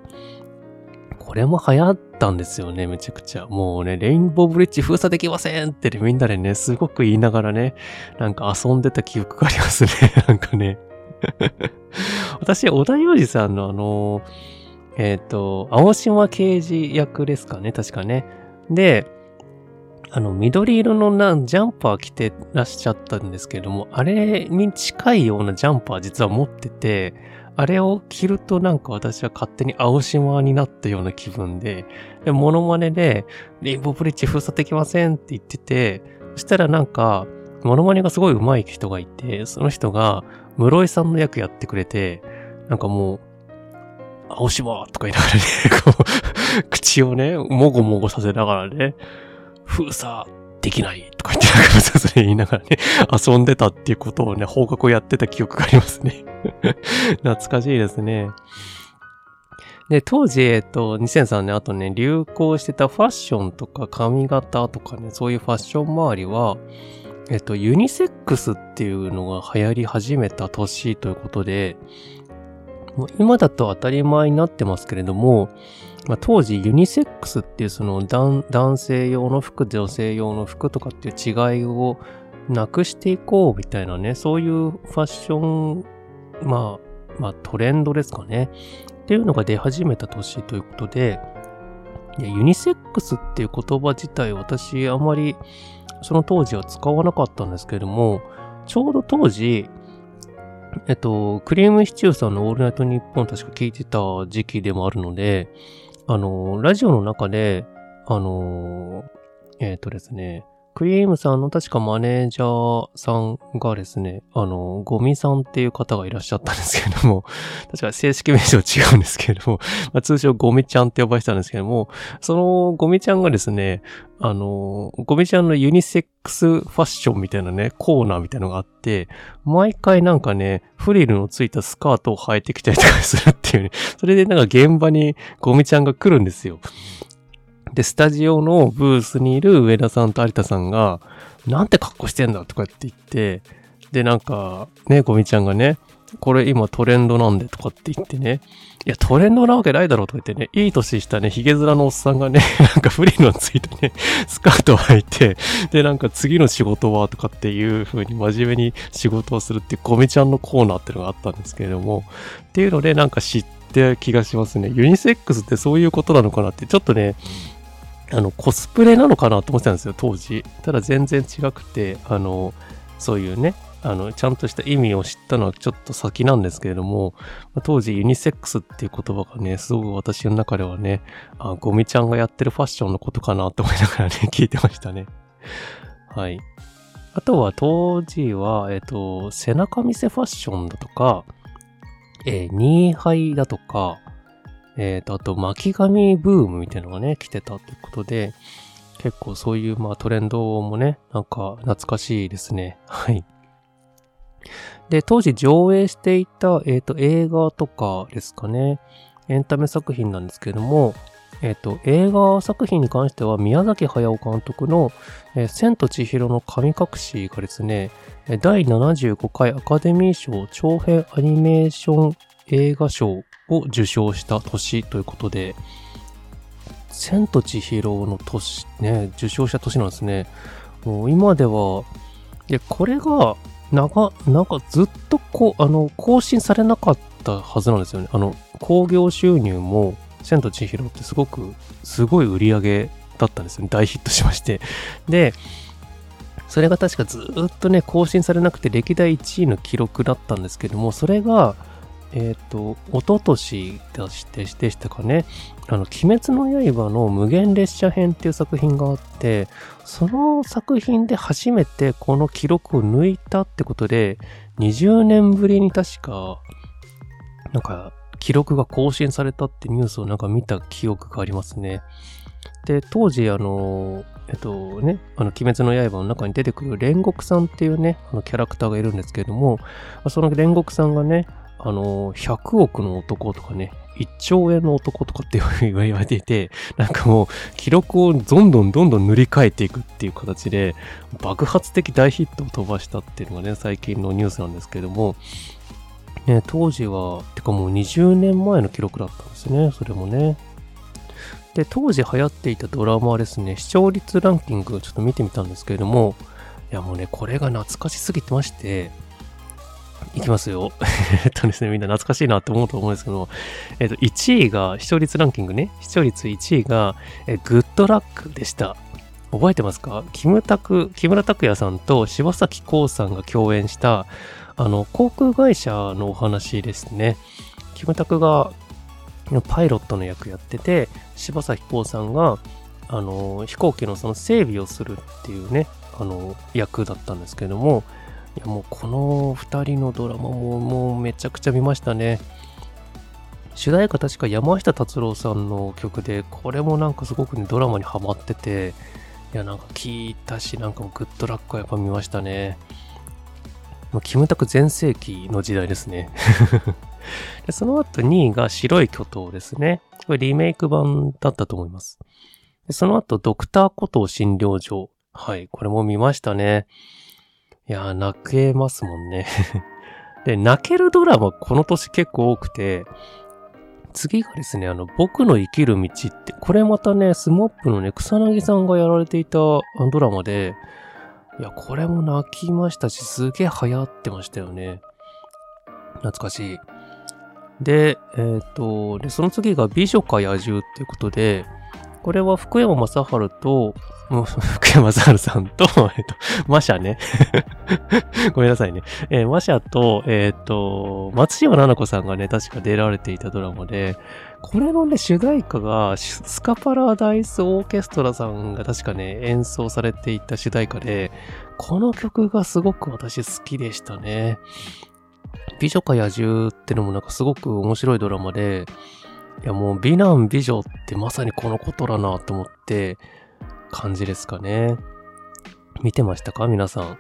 これも流行ったんですよね、めちゃくちゃ。もうね、レインボーブリッジ封鎖できませんって、みんなでね、すごく言いながらね、なんか遊んでた記憶がありますね。なんかね。私、小田裕二さんのあの、えっ、ー、と、青島刑事役ですかね、確かね。で、あの、緑色のな、ジャンパー着てらっしゃったんですけども、あれに近いようなジャンパー実は持ってて、あれを着るとなんか私は勝手に青島になったような気分で、で、モノマネで、レインボーブリッジ封鎖できませんって言ってて、そしたらなんか、モノマネがすごい上手い人がいて、その人が室井さんの役やってくれて、なんかもう、青島とか言いながらね、こう、口をね、もごもごさせながらね、封鎖できないとか言って、なんかそれ言いながらね、遊んでたっていうことをね、放課後やってた記憶がありますね。懐かしいですね。で、当時、えっと、2003年、あとね、流行してたファッションとか髪型とかね、そういうファッション周りは、えっと、ユニセックスっていうのが流行り始めた年ということで、もう今だと当たり前になってますけれども、まあ、当時ユニセックスっていうその男性用の服、女性用の服とかっていう違いをなくしていこうみたいなね、そういうファッション、まあ、まあトレンドですかね。っていうのが出始めた年ということで、ユニセックスっていう言葉自体私あまりその当時は使わなかったんですけれども、ちょうど当時、えっと、クリームシチューさんのオールナイトニッポン確か聞いてた時期でもあるので、あの、ラジオの中で、あの、えっ、ー、とですね、クリームさんの確かマネージャーさんがですね、あの、ゴミさんっていう方がいらっしゃったんですけれども、確か正式名称違うんですけれども、まあ、通称ゴミちゃんって呼ばれてたんですけども、そのゴミちゃんがですね、あの、ゴミちゃんのユニセックスファッションみたいなね、コーナーみたいなのがあって、毎回なんかね、フリルのついたスカートを履いてきたりとかするっていうね、それでなんか現場にゴミちゃんが来るんですよ。で、スタジオのブースにいる上田さんと有田さんが、なんて格好してんだとかって言って、で、なんか、ね、ゴミちゃんがね、これ今トレンドなんでとかって言ってね、いや、トレンドなわけないだろうとか言ってね、いい年したね、ヒゲ面のおっさんがね、なんかフリのついてね、スカートを履いて、で、なんか次の仕事はとかっていう風に真面目に仕事をするっていうゴミちゃんのコーナーっていうのがあったんですけれども、っていうのでなんか知って気がしますね。ユニセックスってそういうことなのかなって、ちょっとね、あの、コスプレなのかなと思ってたんですよ、当時。ただ全然違くて、あの、そういうね、あの、ちゃんとした意味を知ったのはちょっと先なんですけれども、当時ユニセックスっていう言葉がね、すごく私の中ではね、あ、ゴミちゃんがやってるファッションのことかなと思いながらね、聞いてましたね。はい。あとは当時は、えっ、と、背中見せファッションだとか、えー、ニーハイだとか、えっ、ー、と、あと巻き髪ブームみたいなのがね、来てたということで、結構そういう、まあ、トレンドもね、なんか懐かしいですね。はい。で、当時上映していた、えっ、ー、と、映画とかですかね。エンタメ作品なんですけれども、えっ、ー、と、映画作品に関しては宮崎駿監督の、えー、千と千尋の神隠しがですね、第75回アカデミー賞長編アニメーション映画賞を受賞した年ということで、千と千尋の年、ね、受賞した年なんですね。もう今では、で、これが、なんか、なんかずっとこう、あの、更新されなかったはずなんですよね。あの、興行収入も、千と千尋ってすごく、すごい売り上げだったんですよね。大ヒットしまして。で、それが確かずっとね、更新されなくて歴代1位の記録だったんですけども、それが、えっ、ー、と、一昨年でしてでしたかね、あの、鬼滅の刃の無限列車編っていう作品があって、その作品で初めてこの記録を抜いたってことで、20年ぶりに確か、なんか、記録が更新されたってニュースをなんか見た記憶がありますね。で、当時、あの、えっとね、あの、鬼滅の刃の中に出てくる煉獄さんっていうね、あのキャラクターがいるんですけれども、その煉獄さんがね、あの、100億の男とかね、1兆円の男とかって言われていて、なんかもう記録をどんどんどんどん塗り替えていくっていう形で、爆発的大ヒットを飛ばしたっていうのがね、最近のニュースなんですけれども、ね、当時は、てかもう20年前の記録だったんですね、それもね。で、当時流行っていたドラマはですね、視聴率ランキングちょっと見てみたんですけれども、いやもうね、これが懐かしすぎてまして、いきますよ。えっとですね、みんな懐かしいなって思うと思うんですけど、えっと、1位が、視聴率ランキングね、視聴率1位が、えグッドラックでした。覚えてますか？キムタク、木村拓哉さんと柴咲コウさんが共演した、あの、航空会社のお話ですね。キムタクがパイロットの役やってて、柴咲コウさんが、あの、飛行機のその整備をするっていうね、あの、役だったんですけども、いやもうこの2人のドラマももうめちゃくちゃ見ましたね。主題歌確か山下達郎さんの曲で、これもなんかすごくね、ドラマにハマってて、いやなんか聞いたし、なんかもグッドラックはやっぱ見ましたね。もうキムタク全盛期の時代ですね で。その後2位が白い巨頭ですね。これリメイク版だったと思います。でその後ドクターコトー診療所。はい、これも見ましたね。いやー、泣けますもんね で、泣けるドラマこの年結構多くて、次がですね、あの、僕の生きる道って、これまたね、スモップのね、草薙さんがやられていたドラマで、いや、これも泣きましたし、すげえ流行ってましたよね。懐かしい。で、えっ、ー、と、で、その次が美女か野獣っていうことで、これは福山雅治と、もう、福山雅治さんと、えっと、マシャね。ごめんなさいね。えー、マシャと、えっ、と、松島奈々子さんがね、確か出られていたドラマで、これのね、主題歌が、スカパラダイスオーケストラさんが確かね、演奏されていた主題歌で、この曲がすごく私好きでしたね。美女か野獣ってのもなんかすごく面白いドラマで、いやもう美男美女ってまさにこのことだなと思って感じですかね。見てましたか？皆さん。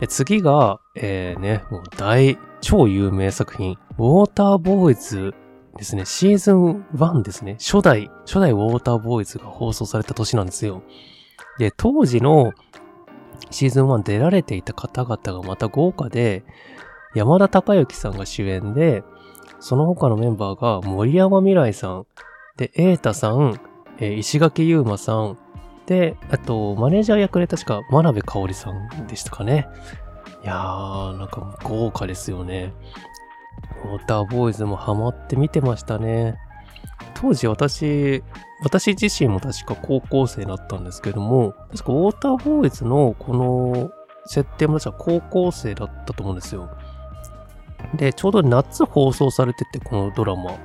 で次が、えー、ね、もう大、超有名作品、ウォーターボーイズですね。シーズン1ですね。初代、初代ウォーターボーイズが放送された年なんですよ。で、当時のシーズン1出られていた方々がまた豪華で、山田孝之さんが主演で、その他のメンバーが森山未来さん、で、瑛太さん、えー、石垣優馬さん、で、あと、マネージャー役で確か真鍋かおりさんでしたかね。いやー、なんか豪華ですよね。ウォーターボーイズもハマって見てましたね。当時私、私自身も確か高校生だったんですけども、確かウォーターボーイズのこの設定も確か高校生だったと思うんですよ。で、ちょうど夏放送されてて、このドラマ。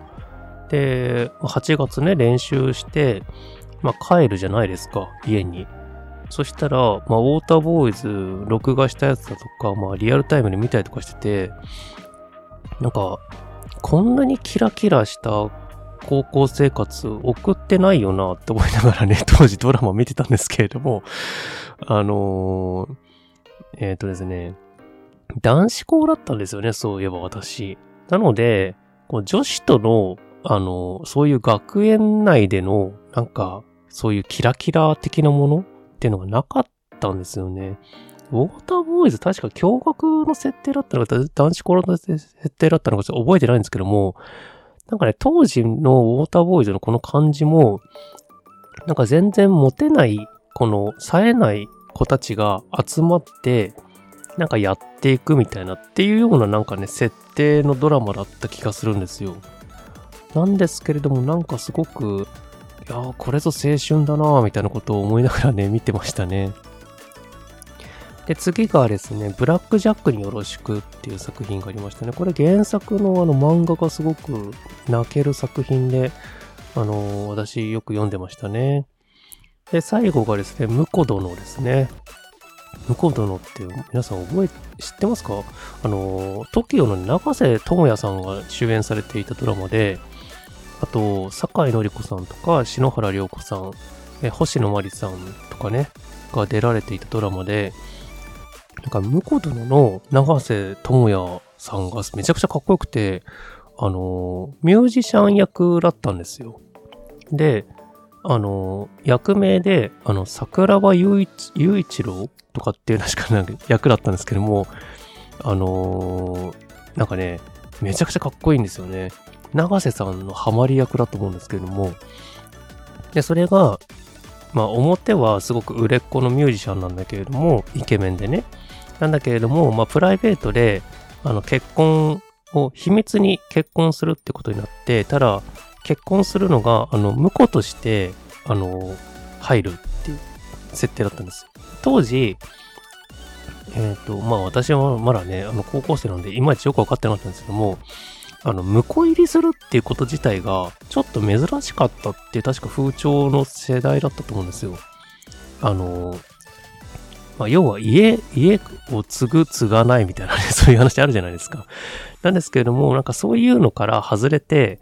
で、8月ね、練習して、まあ、帰るじゃないですか、家に。そしたら、まあ、ウォーターボーイズ録画したやつだとか、まあ、リアルタイムで見たりとかしてて、なんか、こんなにキラキラした高校生活送ってないよなって思いながらね、当時ドラマ見てたんですけれども、あのー、えっ、ー、とですね、男子校だったんですよね、そういえば私。なので、こう女子との、あの、そういう学園内での、なんか、そういうキラキラ的なものっていうのがなかったんですよね。ウォーターボーイズ確か驚愕の設定だったのか、男子校の設定だったのか覚えてないんですけども、なんかね、当時のウォーターボーイズのこの感じも、なんか全然モテない、この冴えない子たちが集まって、なんかやっていくみたいなっていうようななんかね、設定のドラマだった気がするんですよ。なんですけれども、なんかすごく、いやー、これぞ青春だなーみたいなことを思いながらね、見てましたね。で、次がですね、ブラックジャックによろしくっていう作品がありましたね。これ原作のあの漫画がすごく泣ける作品で、あのー、私よく読んでましたね。で、最後がですね、ムコ殿ですね。ムコ殿って皆さん覚え、知ってますか？あの、TOKIO の中瀬智也さんが主演されていたドラマで、あと、坂井のり子さんとか、篠原涼子さん、え星野真里さんとかね、が出られていたドラマで、なんか、ムコ殿の長瀬智也さんがめちゃくちゃかっこよくて、あの、ミュージシャン役だったんですよ。で、あの、役名で、あの、桜庭雄一雄一郎とかっていう確かなんか役だったんですけども、あの、なんかね、めちゃくちゃかっこいいんですよね。長瀬さんのハマり役だと思うんですけども、で、それが、まあ表はすごく売れっ子のミュージシャンなんだけれども、イケメンでね。なんだけれども、まあプライベートで、あの結婚を秘密に結婚するってことになって、ただ結婚するのが、あの、婿として、あの、入るっていう設定だったんです。当時、えっ、ー、と、まあ私はまだね、あの高校生なんで、いまいちよくわかってなかったんですけども、あの、婿入りするっていうこと自体が、ちょっと珍しかったって、確か風潮の世代だったと思うんですよ。あの、まあ、要は家、家を継ぐ、継がないみたいなね、そういう話あるじゃないですか。なんですけれども、なんかそういうのから外れて、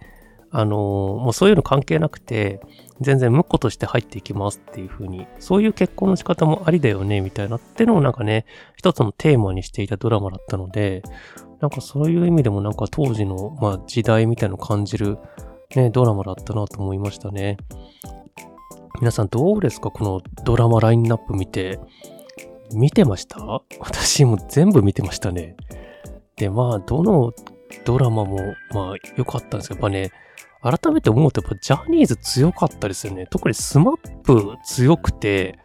あのもうそういうの関係なくて、全然婿として入っていきますっていう風に、そういう結婚の仕方もありだよね、みたいなってのをなんかね、一つのテーマにしていたドラマだったので、なんかそういう意味でもなんか当時の、まあ、時代みたいのを感じる、ね、ドラマだったなと思いましたね。皆さんどうですか？このドラマラインナップ見て。見てました？私も全部見てましたね。で、まあ、どのドラマも、まあ、良かったんですけど、やっぱね、改めて思うとやっぱジャニーズ強かったですよね。特に SMAP 強くて、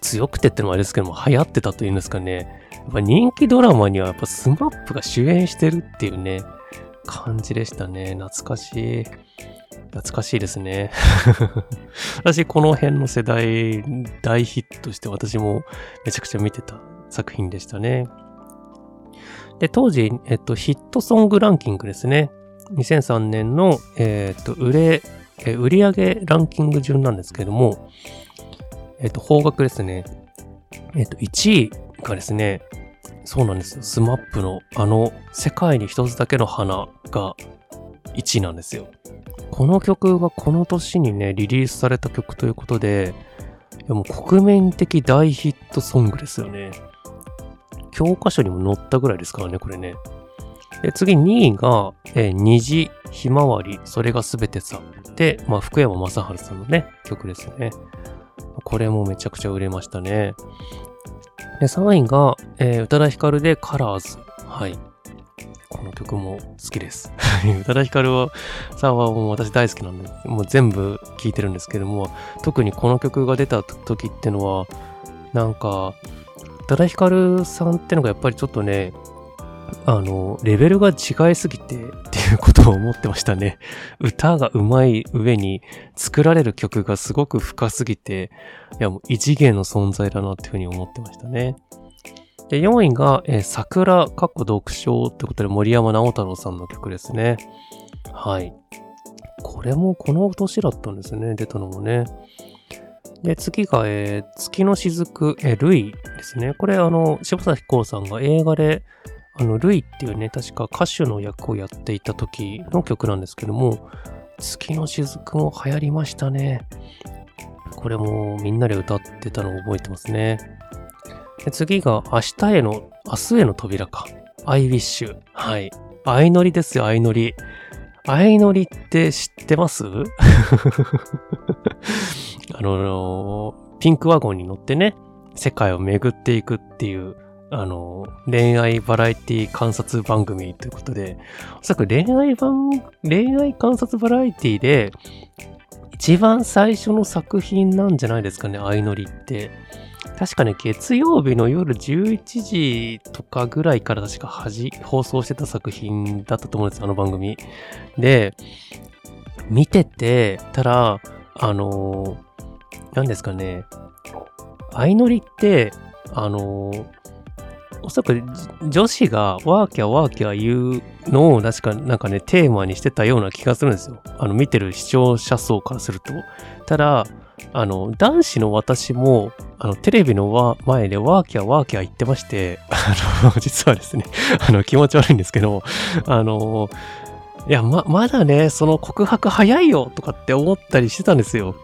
強くてってのもあれですけども、流行ってたというんですかね。やっぱ人気ドラマにはやっぱ SMAP が主演してるっていうね、感じでしたね。懐かしい。懐かしいですね。私、この辺の世代大ヒットして私もめちゃくちゃ見てた作品でしたね。で、当時、えっと、ヒットソングランキングですね。2003年の、えっ、と、売れ、えー、売上ランキング順なんですけども、えっ、と、方角ですね。えっ、と、1位がですね、そうなんですよ。スマップのあの、世界に一つだけの花が1位なんですよ。この曲がこの年にね、リリースされた曲ということで、いやもう国民的大ヒットソングですよね。教科書にも載ったぐらいですからね、これね。で、次2位が、えー、虹、ひまわり、それがすべてさ。で、まあ、福山雅治さんのね、曲ですね。これもめちゃくちゃ売れましたね。で、3位が、えー、宇多田ヒカルでカラーズ。はい。この曲も好きです。宇多田ヒカルさんはもう私大好きなんで、もう全部聴いてるんですけども、特にこの曲が出た時ってのは、なんか、宇多田ヒカルさんってのがやっぱりちょっとね、あの、レベルが違いすぎてっていうことを思ってましたね。歌が上手い上に作られる曲がすごく深すぎて、いやもう異次元の存在だなっていうふうに思ってましたね。で、4位が、えー、桜、かっこ読書ってことで森山直太朗さんの曲ですね。はい。これもこの年だったんですね、出たのもね。で、次が、えー、月の雫、えー、ルイですね。これ、あの、柴咲コウさんが映画で、あの、ルイっていうね、確か歌手の役をやっていた時の曲なんですけども、月の雫も流行りましたね。これもみんなで歌ってたのを覚えてますね。で次が、明日への、明日への扉か。アイウィッシュ。はい。相乗りですよ、相乗り。相乗りって知ってます？あの、ピンクワゴンに乗ってね、世界を巡っていくっていう、あの、恋愛バラエティ観察番組ということで、おそらく恋愛番、恋愛観察バラエティで、一番最初の作品なんじゃないですかね、相乗りって。確かね、月曜日の夜11時とかぐらいから確かはじ、放送してた作品だったと思うんです、あの番組。で、見てて、たら、あの何ですかね、相乗りって、あのー、おそらく女子がワーキャーワーキャー言うのを確かなんかね、テーマにしてたような気がするんですよ。あの、見てる視聴者層からすると。ただ、あの、男子の私も、あの、テレビの前でワーキャーワーキャー言ってまして、あの、実はですね、あの、気持ち悪いんですけど、あの、いや、ま、まだね、その告白早いよとかって思ったりしてたんですよ。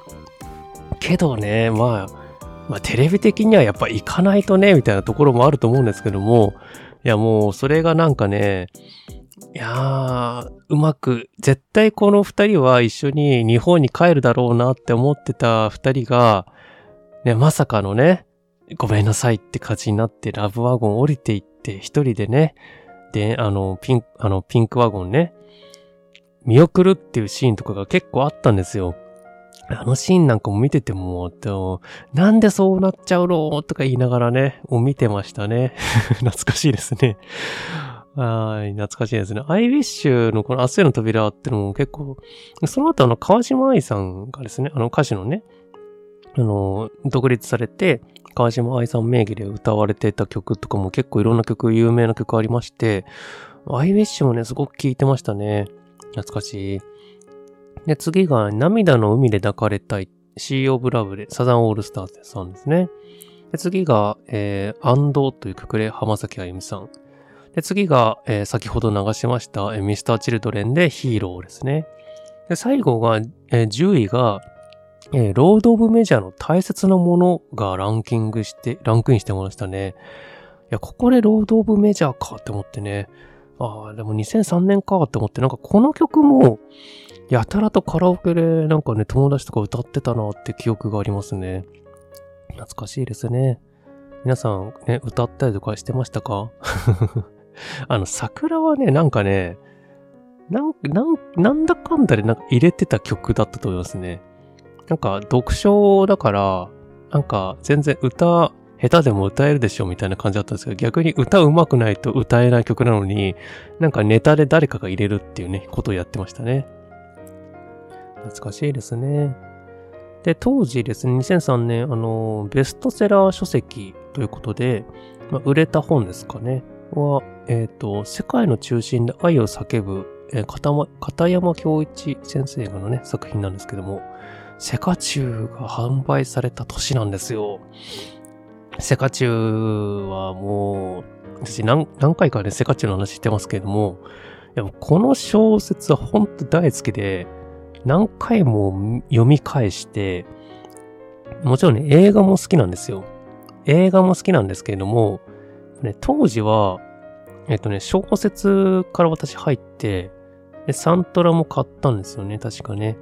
けどね、まあ、まあ、テレビ的にはやっぱ行かないとね、みたいなところもあると思うんですけども、いやもう、それがなんかね、いやー、うまく、絶対この二人は一緒に日本に帰るだろうなって思ってた二人が、ね、まさかのね、ごめんなさいって感じになってラブワゴン降りていって一人でね、で、あの、ピン、あの、ピンクワゴンね、見送るっていうシーンとかが結構あったんですよ。あのシーンなんかも見てても、なんでそうなっちゃうの？とか言いながらね、もう見てましたね。懐かしいですね。はい、懐かしいですね。アイウィッシュのこの明日への扉ってのも結構、その後あの川島愛さんがですね、あの歌手のね、あの、独立されて、川島愛さん名義で歌われてた曲とかも結構いろんな曲、有名な曲ありまして、アイウィッシュもね、すごく聴いてましたね。懐かしい。で、次が、涙の海で抱かれたい。シーオブラブで、サザンオールスターズさんですね。で、次が、えー、アンドという曲で浜崎あゆみさん。で、次が、えー、先ほど流しました、えー、ミスターチルドレンでヒーローですね。で、最後が、えー、10位が、えー、ロード・オブ・メジャーの大切なものがランキングして、ランクインしてましたね。いや、ここでロード・オブ・メジャーかって思ってね。ああ、でも2003年かって思って、なんかこの曲も、やたらとカラオケでなんかね、友達とか歌ってたなって記憶がありますね。懐かしいですね。皆さんね、歌ったりとかしてましたか？あの、桜はね、なんかね、なん、なん、なんだかんだでなんか入れてた曲だったと思いますね。なんか、読書だから、なんか、全然歌下手でも歌えるでしょみたいな感じだったんですけど、逆に歌上手くないと歌えない曲なのに、なんかネタで誰かが入れるっていうね、ことをやってましたね。懐かしいですね。で、当時ですね、2003年、あの、ベストセラー書籍ということで、まあ、売れた本ですかね、は、えっ、ー、と、世界の中心で愛を叫ぶ、えー、片山京一先生のね、作品なんですけども、セカチュウが販売された年なんですよ。セカチュウはもう、私何何回かね、セカチュウの話してますけれども、いやこの小説は本当大好きで、何回も読み返して、もちろんね、映画も好きなんですよ。映画も好きなんですけれども、ね、当時は、えっとね、小説から私入って、で、サントラも買ったんですよね、確かね。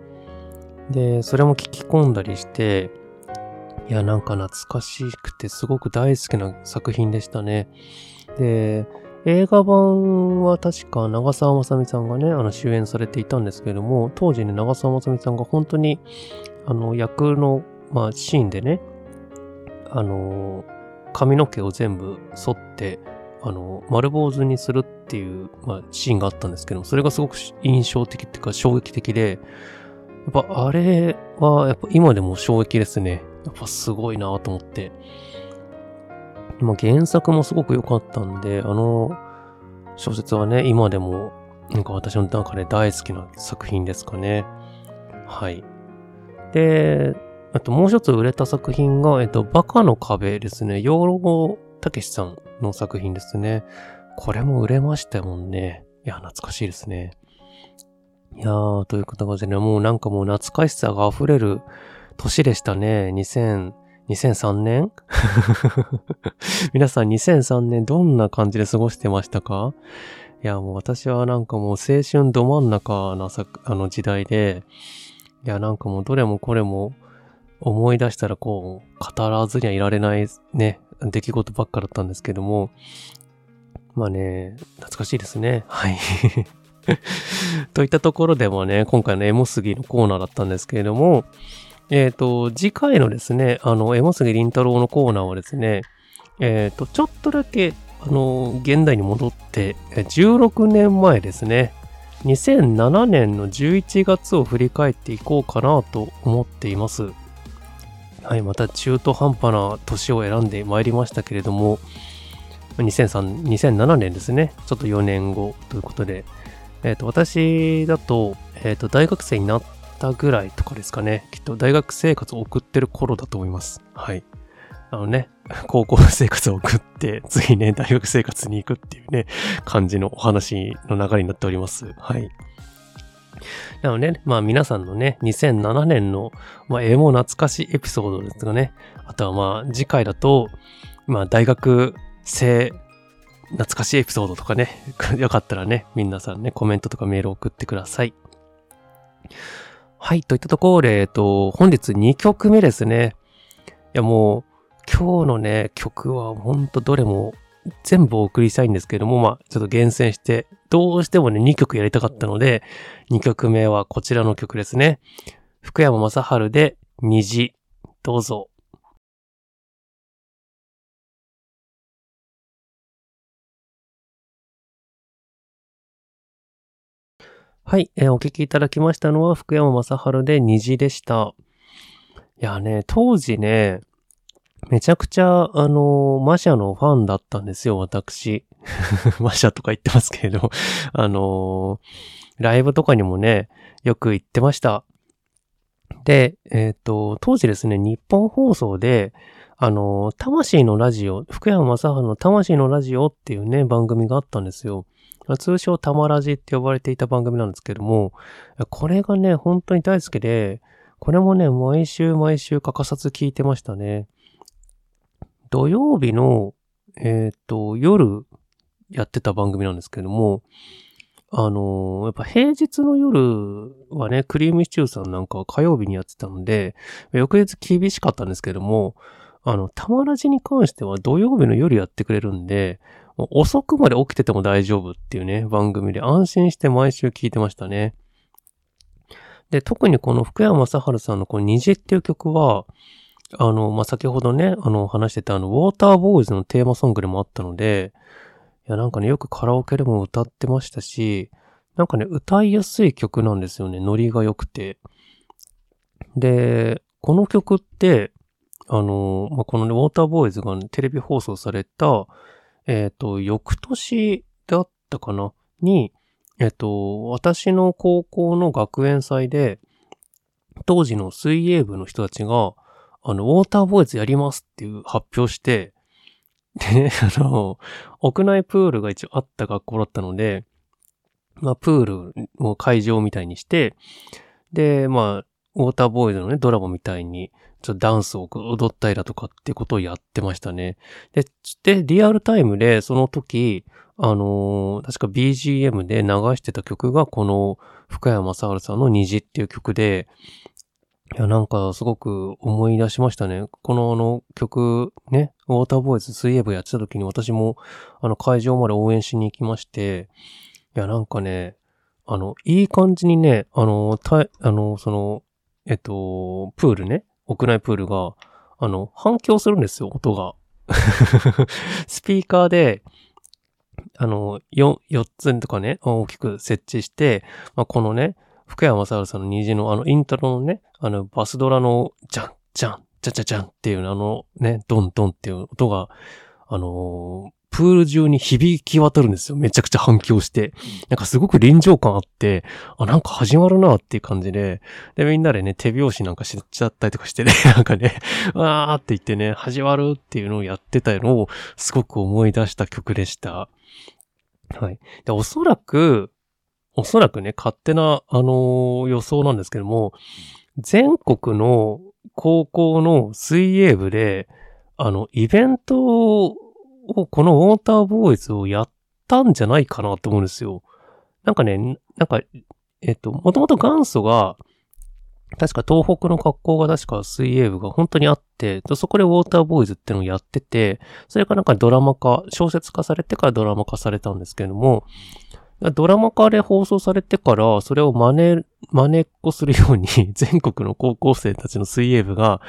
で、それも聞き込んだりして、いや、なんか懐かしくてすごく大好きな作品でしたね。で、映画版は確か長澤まさみさんがね、あの主演されていたんですけれども、当時ね、長澤まさみさんが本当に、あの、役の、まあ、シーンでね、あの、髪の毛を全部剃って、あの、丸坊主にするっていう、まあ、シーンがあったんですけども、それがすごく印象的っていうか衝撃的で、やっぱあれは、やっぱ今でも衝撃ですね。やっぱすごいなと思って。まあ、原作もすごく良かったんで、あの小説はね、今でもなんか私の中で大好きな作品ですかね。はい。で、あともう一つ売れた作品が、えっと、バカの壁ですね。養老たけしさんの作品ですね。これも売れましたもんね。いや、懐かしいですね。いやー、ということでね、もうなんかもう懐かしさが溢れる年でしたね。2000、2003年？皆さん2003年どんな感じで過ごしてましたか？いや、もう私はなんかもう青春ど真ん中なさ、あの時代で、いや、なんかもうどれもこれも思い出したらこう、語らずにはいられないね、出来事ばっかだったんですけども、まあね、懐かしいですね。はい。といったところでもね、今回のエモすぎのコーナーだったんですけれども、えっ、ー、と、次回のですね、あの、エモすぎりんたろうのコーナーはですね、えっ、ー、と、ちょっとだけ、あの、現代に戻って、16年前ですね、2007年の11月を振り返っていこうかなと思っています。はい、また中途半端な年を選んでまいりましたけれども、2003 2007年ですね、ちょっと4年後ということで、えっ、ー、と、私だと、えっ、ー、と、大学生になってたぐらいとかですかね。きっと大学生活を送ってる頃だと思います。はい。あのね、高校生活を送って、次ね、大学生活に行くっていうね、感じのお話の流れになっております。はい。なので、ね、まあ皆さんのね、2007年の、まあ、絵も懐かしいエピソードですがね、あとはまあ次回だと、まあ大学生懐かしいエピソードとかね、よかったらね、皆さんね、コメントとかメール送ってください。はい、といったところで、えっと、本日2曲目ですね。いや、もう、今日のね、曲はほんとどれも全部お送りしたいんですけども、まあ、ちょっと厳選して、どうしてもね、2曲やりたかったので、2曲目はこちらの曲ですね。福山雅治で虹、どうぞ。はい、えー、お聞きいただきましたのは福山雅治で虹でした。いやね、当時ね、めちゃくちゃ、あのー、マシャのファンだったんですよ、私。マシャとか言ってますけれど、あのー、ライブとかにもね、よく行ってました。で、えっ、ー、と、当時ですね、日本放送で、あの、魂のラジオ、福山雅治の魂のラジオっていうね、番組があったんですよ。通称たまラジって呼ばれていた番組なんですけども、これがね、本当に大好きで、これもね、毎週毎週欠かさず聞いてましたね。土曜日の、えっ、ー、と、夜やってた番組なんですけども、あのー、やっぱ平日の夜はね、クリームシチューさんなんかは火曜日にやってたので、翌日厳しかったんですけども、あの、たまらじに関しては土曜日の夜やってくれるんで、遅くまで起きてても大丈夫っていうね、番組で安心して毎週聞いてましたね。で、特にこの福山雅治さんのこの虹っていう曲は、あの、まあ、先ほどね、あの、話してたあの、ウォーターボーイズのテーマソングでもあったので、いや、なんかね、よくカラオケでも歌ってましたし、なんかね、歌いやすい曲なんですよね。ノリが良くて。で、この曲って、あの、まあ、このね、ウォーターボーイズが、ね、テレビ放送された、えっ、ー、と、翌年だったかな？に、えっ、ー、と、私の高校の学園祭で、当時の水泳部の人たちが、あの、ウォーターボーイズやりますっていう発表して、でね、あの、屋内プールが一応あった学校だったので、まあ、プールを会場みたいにして、で、まあ、ウォーターボーイズのね、ドラマみたいに、ちょっとダンスを踊ったりだとかってことをやってましたね。で、で、リアルタイムでその時、あのー、確か BGM で流してた曲がこの深山雅治さんの虹っていう曲で、いや、なんかすごく思い出しましたね。このあの曲ね、ウォーターボーイズ水泳部やってた時に私もあの会場まで応援しに行きまして、いや、なんかね、あの、いい感じにね、あの、た、あの、その、えっと、プールね、屋内プールが、あの、反響するんですよ、音が。スピーカーで、あの、4、4つとかね、大きく設置して、まあ、このね、福山雅治さんの虹のあのイントロのね、あのバスドラのジャン、ジャン、ジャジャジャンっていうあのね、ドンドンっていう音が、あのー、プール中に響き渡るんですよ。めちゃくちゃ反響して。なんかすごく臨場感あって、あ、なんか始まるなっていう感じで、で、みんなでね、手拍子なんかしちゃったりとかしてね、なんかね、わーって言ってね、始まるっていうのをやってたのを、すごく思い出した曲でした。はい。で、おそらく、おそらくね、勝手な、あのー、予想なんですけども、全国の高校の水泳部で、あの、イベントを、をこのウォーターボーイズをやったんじゃないかなと思うんですよ。なんかね、なんか、えっと、もともと元祖が、確か東北の学校が確か水泳部が本当にあって、そこでウォーターボーイズってのをやってて、それがなんかドラマ化、小説化されてからドラマ化されたんですけれども、ドラマ化で放送されてから、それを真似、真似っこするように、全国の高校生たちの水泳部が、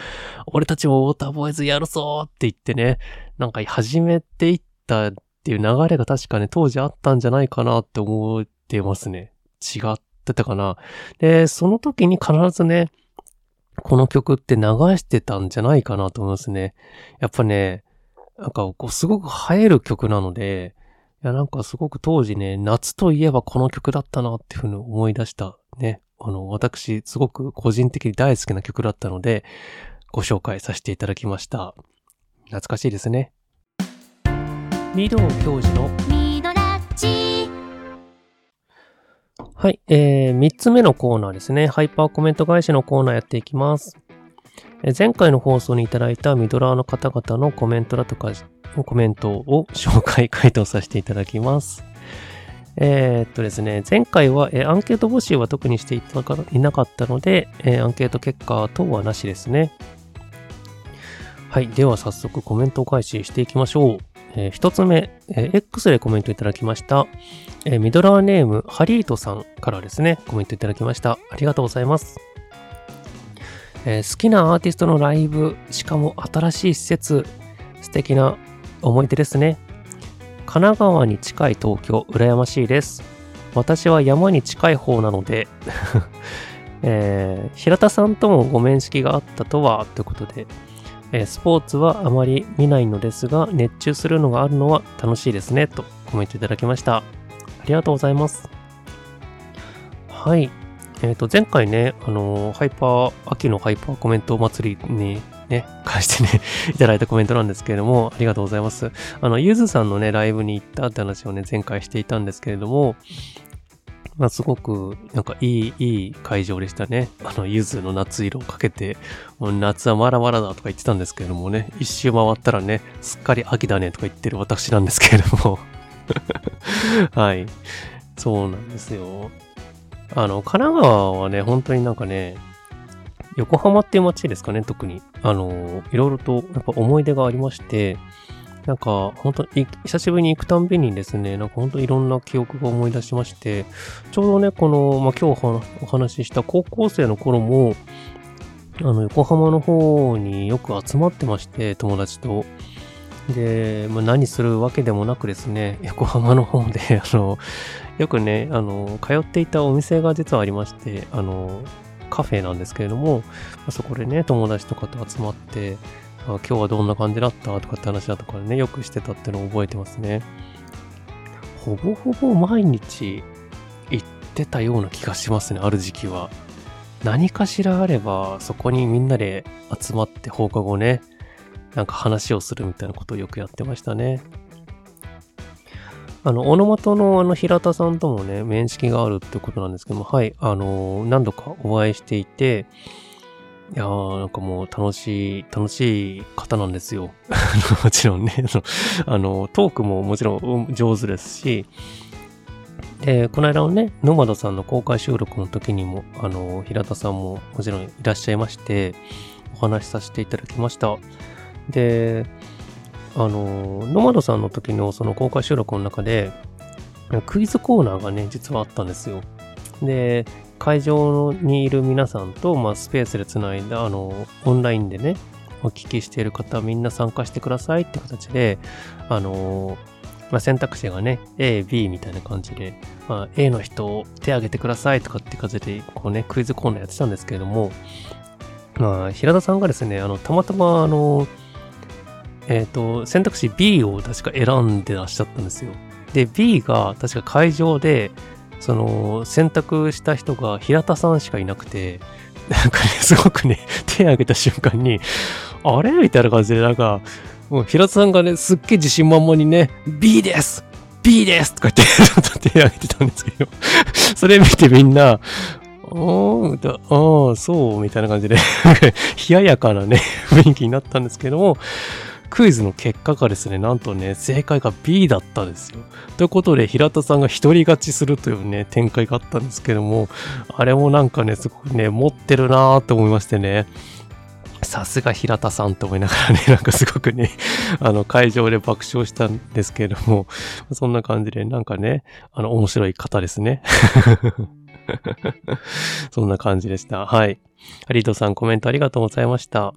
俺たちもウォーターボーイズやるぞって言ってね、なんか始めていったっていう流れが確かね、当時あったんじゃないかなって思ってますね。違ってたかな。で、その時に必ずね、この曲って流してたんじゃないかなと思いますね。やっぱね、なんかこうすごく映える曲なので、いや、なんかすごく当時ね、夏といえばこの曲だったなっていうふうに思い出したね。あの、私、すごく個人的に大好きな曲だったので、ご紹介させていただきました。懐かしいですね。御堂教授のミドラッチはい、えー、3つ目のコーナーですね。ハイパーコメント返しのコーナーやっていきます。前回の放送にいただいたミドラーの方々のコメントだとかコメントを紹介、回答させていただきます。えー、っとですね、前回は、えアンケート募集は特にしていたかいなかったので、えー、アンケート結果等はなしですね。はい。では早速コメントを開始していきましょう。えー、一つ目、えー、X でコメントいただきました。えー、ミドラーネーム、ハリートさんからですね、コメントいただきました。ありがとうございます。え、好きなアーティストのライブ、しかも新しい施設、素敵な思い出ですね。神奈川に近い東京、羨ましいです。私は山に近い方なので えー、平田さんともご面識があったとは、ということで、え、スポーツはあまり見ないのですが、熱中するのがあるのは楽しいですね、とコメントいただきました。ありがとうございます。はい。えっ、ー、と、前回ね、あのー、ハイパー、秋のハイパーコメント祭りにね、返してね いただいたコメントなんですけれども、ありがとうございます。あの、ゆずさんのね、ライブに行ったって話をね、前回していたんですけれども、まあ、すごく、なんかいい、いい会場でしたね。あの、ゆずの夏色をかけて、もう夏はまだまだだとか言ってたんですけれどもね、一周回ったらね、すっかり秋だねとか言ってる私なんですけれども はい。そうなんですよ。あの、神奈川はね、本当になんかね、横浜っていう街ですかね、特に。あの、いろいろとやっぱ思い出がありまして、なんか、本当に、久しぶりに行くたんびにですね、なんか本当いろんな記憶が思い出しまして、ちょうどね、この、まあ、今日お話しした高校生の頃も、あの、横浜の方によく集まってまして、友達と。で、まあ、何するわけでもなくですね、横浜の方で、あの、よくね、あの、通っていたお店が実はありまして、あの、カフェなんですけれども、そこでね、友達とかと集まって、今日はどんな感じだったとかって話だとかね、よくしてたってのを覚えてますね。ほぼほぼ毎日行ってたような気がしますね、ある時期は。何かしらあれば、そこにみんなで集まって放課後ね、なんか話をするみたいなことをよくやってましたね。あの、オノマトのあの平田さんともね、面識があるってことなんですけども、はい、あの、何度かお会いしていて、いやー、なんかもう楽しい、楽しい方なんですよ。もちろんね、あの、トークももちろん上手ですし、で、この間のね、ノマドさんの公開収録の時にも、あの、平田さんももちろんいらっしゃいまして、お話しさせていただきました。で、あの、ノマドさんの時のその公開収録の中で、クイズコーナーがね、実はあったんですよ。で、会場にいる皆さんと、まあ、スペースでつないだ、あの、オンラインでね、お聞きしている方、みんな参加してくださいって形で、あの、まあ、選択肢がね、A、B みたいな感じで、まあ、A の人を手挙げてくださいとかって感じで、こうね、クイズコーナーやってたんですけれども、まあ、平田さんがですね、あの、たまたま、あの、えっ、ー、と、選択肢 B を確か選んでらっしゃったんですよ。で、B が確か会場で、その、選択した人が平田さんしかいなくて、なんかね、すごくね、手挙げた瞬間に、あれ？みたいな感じで、なんか、もう平田さんがね、すっげえ自信満々にね、B です !B です！とか言って、ちょっと手挙げてたんですけど、それ見てみんな、おー、ああ、そう、みたいな感じで冷ややかなね、雰囲気になったんですけども、クイズの結果がですね、なんとね、正解が B だったですよ。ということで、平田さんが一人勝ちするというね、展開があったんですけども、あれもなんかね、すごくね、持ってるなーって思いましてね。さすが平田さんと思いながらね、なんかすごくね、あの、会場で爆笑したんですけれども、そんな感じで、なんかね、あの、面白い方ですね。そんな感じでした。はい。ハリードさんコメントありがとうございました。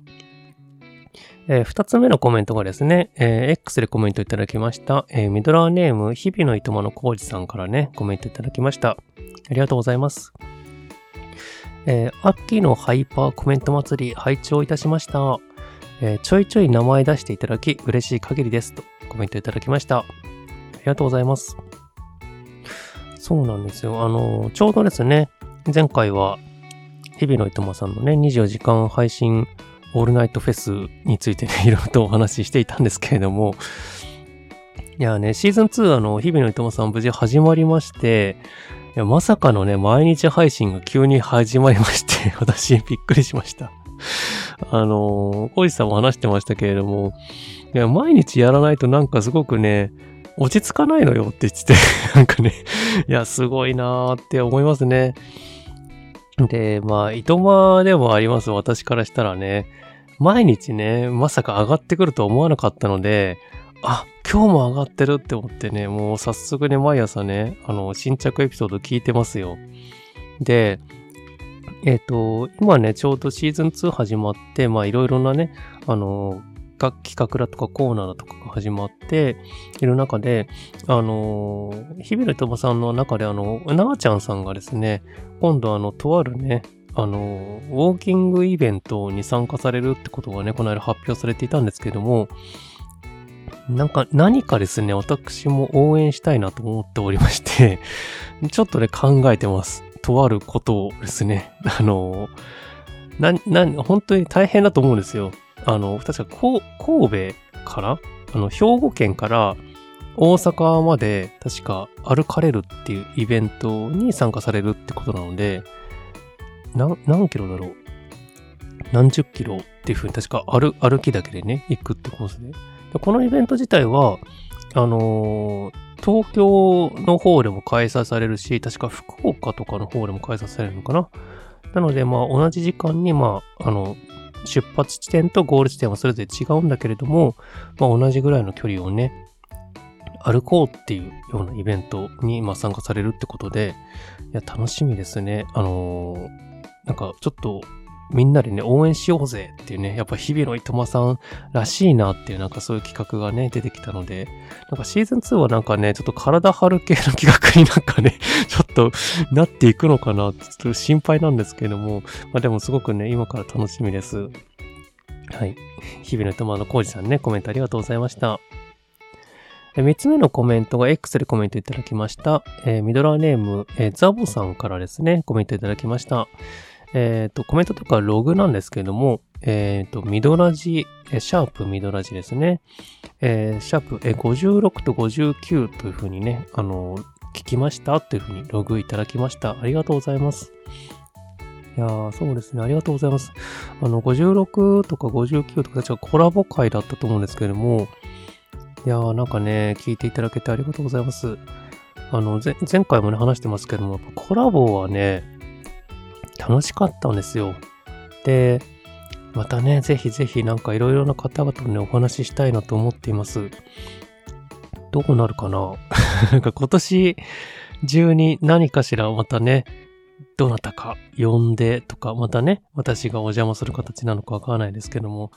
えー、二つ目のコメントがですね、えー、X でコメントいただきました、えー、ミドラーネーム、日々のいとまのコウジさんからね、コメントいただきました。ありがとうございます。えー、秋のハイパーコメント祭り、拝聴いたしました。えー、ちょいちょい名前出していただき、嬉しい限りです。とコメントいただきました。ありがとうございます。そうなんですよ。あの、ちょうどですね、前回は、日々のいとまさんのね、24時間配信オールナイトフェスについてね、いろいろとお話ししていたんですけれども、いやね、シーズン2あの、日々のいとまさん無事始まりまして、いや、まさかのね、毎日配信が急に始まりまして、私びっくりしました。あのー、コイさんも話してましたけれども、いや、毎日やらないとなんかすごくね、落ち着かないのよって言ってて、なんかね、いや、すごいなーって思いますね。で、まあ、いとまでもあります、私からしたらね。毎日ね、まさか上がってくると思わなかったので、あ、今日も上がってるって思ってね、もう早速ね、毎朝ね、あの、新着エピソード聞いてますよ。で、えっ、ー、と、今ね、ちょうどシーズン2始まって、まあいろいろなね、あの、企画だとかコーナーだとかが始まっている中で、あの、日々のともさんの中で、あの、なあちゃんさんがですね、今度あの、とあるね、あの、ウォーキングイベントに参加されるってことがね、この間発表されていたんですけども、なんか何かですね、私も応援したいなと思っておりまして、ちょっとね、考えてます。とあることをですね、あの、な、な、本当に大変だと思うんですよ。あの、確かこ神戸からあの、兵庫県から大阪まで確か歩かれるっていうイベントに参加されるってことなので、な、何キロだろう？何十キロっていうふうに確か歩、歩きだけでね、行くってコースで。このイベント自体は、あのー、東京の方でも開催されるし、確か福岡とかの方でも開催されるのかな？なので、まあ、同じ時間に、まあ、あの、出発地点とゴール地点はそれぞれ違うんだけれども、まあ、同じぐらいの距離をね、歩こうっていうようなイベントに、まあ、参加されるってことで、いや、楽しみですね。あのー、なんか、ちょっと、みんなでね、応援しようぜっていうね、やっぱ日々のいとまさんらしいなっていうなんかそういう企画がね、出てきたので、なんかシーズン2はなんかね、ちょっと体張る系の企画になんかね、ちょっとなっていくのかなちょっと心配なんですけども、まあでもすごくね、今から楽しみです。はい。日々のいとまのコウジさんね、コメントありがとうございました。3つ目のコメントが X でコメントいただきました。えー、ミドラーネーム、えー、ザボさんからですね、コメントいただきました。えっ、ー、と、コメントとかログなんですけども、えっ、ー、と、ミドラジ、シャープミドラジですね。えー、シャープ、え56と59というふうにね、あの、聞きましたというふうにログいただきました。ありがとうございます。いやー、そうですね。ありがとうございます。あの、56とか59とか確かコラボ会だったと思うんですけども、いやー、なんかね、聞いていただけてありがとうございます。あの、前回もね、話してますけども、コラボはね、楽しかったんですよ。で、またね、ぜひぜひなんかいろいろな方々とね、お話ししたいなと思っています。どうなるかな？なんか今年中に何かしらまたね、どなたか呼んでとか、またね、私がお邪魔する形なのかわからないですけども、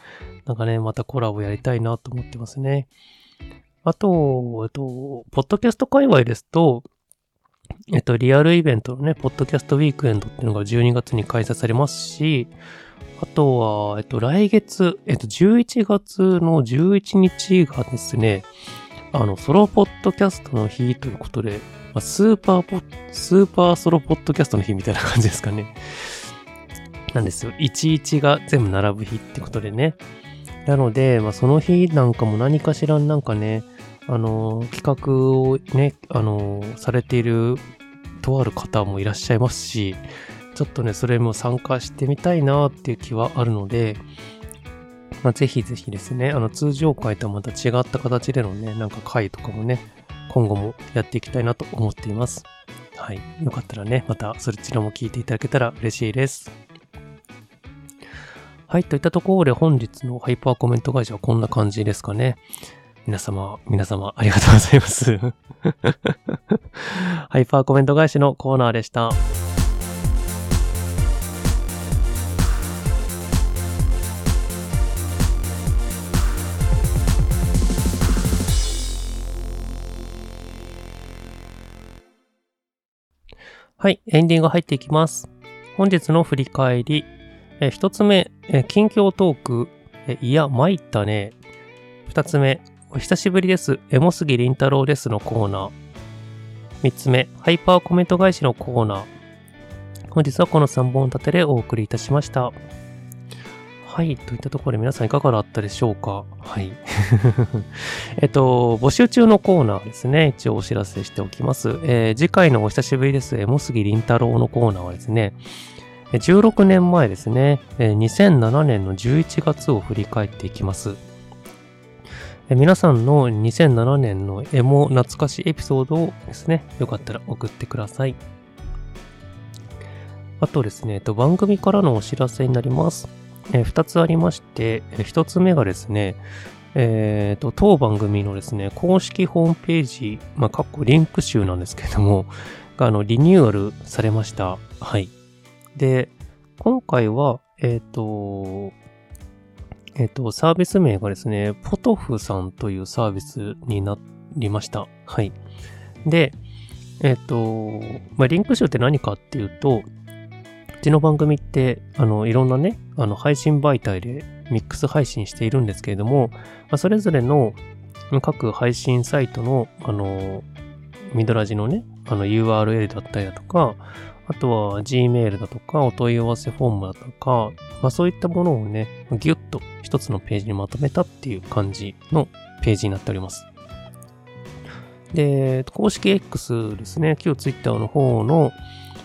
なんかね、またコラボやりたいなと思ってますね。あと、えっと、ポッドキャスト界隈ですと、えっと、リアルイベントのね、ポッドキャストウィークエンドっていうのが12月に開催されますし、あとは、えっと、来月、えっと、11月の11日がですね、あの、ソロポッドキャストの日ということで、まあ、スーパーポスーパーソロポッドキャストの日みたいな感じですかね。なんですよ。11が全部並ぶ日ってことでね。なので、まあ、その日なんかも何かしらなんかね、あの、企画をね、あの、されているとある方もいらっしゃいますし、ちょっとね、それも参加してみたいなっていう気はあるので、まあ、ぜひぜひですね、あの、通常回とはまた違った形でのね、なんか回とかもね、今後もやっていきたいなと思っています。はい。よかったらね、またそちらも聞いていただけたら嬉しいです。はい。といったところで本日のハイパーコメント会社はこんな感じですかね。皆様、皆様、ありがとうございます。ハイパーコメント返しのコーナーでした。はい、エンディング入っていきます。本日の振り返り。え一つ目、え近況トーク。えいや、参ったね。二つ目、お久しぶりです。エモ杉りんたろうですのコーナー。三つ目、ハイパーコメント返しのコーナー。本日はこの3本立てでお送りいたしました。はい。といったところで皆さんいかがだったでしょうか？はい。えっと、募集中のコーナーですね。一応お知らせしておきます。えー、次回のお久しぶりです。エモ杉りんたろうのコーナーはですね、16年前ですね、2007年の11月を振り返っていきます。皆さんの2007年のエモ懐かしエピソードをですね、よかったら送ってください。あとですね、番組からのお知らせになります。え2つありまして、1つ目がですね、えっ、ー、と、当番組のですね、公式ホームページ、まあ、かっこリンク集なんですけども、が、あの、リニューアルされました。はい。で、今回は、えっ、ー、と、えっ、と、サービス名がですね、ポトフさんというサービスになりました。はい。で、えっ、と、まあ、リンク集って何かっていうと、うちの番組って、あの、いろんなね、あの、配信媒体でミックス配信しているんですけれども、まあ、それぞれの各配信サイトの、あの、ミドラジのね、あの URL だったりだとか、あとは Gmail だとか、お問い合わせフォームだとか、まあそういったものをね、ギュッと一つのページにまとめたっていう感じのページになっております。で、公式 X ですね、旧 Twitter の方の、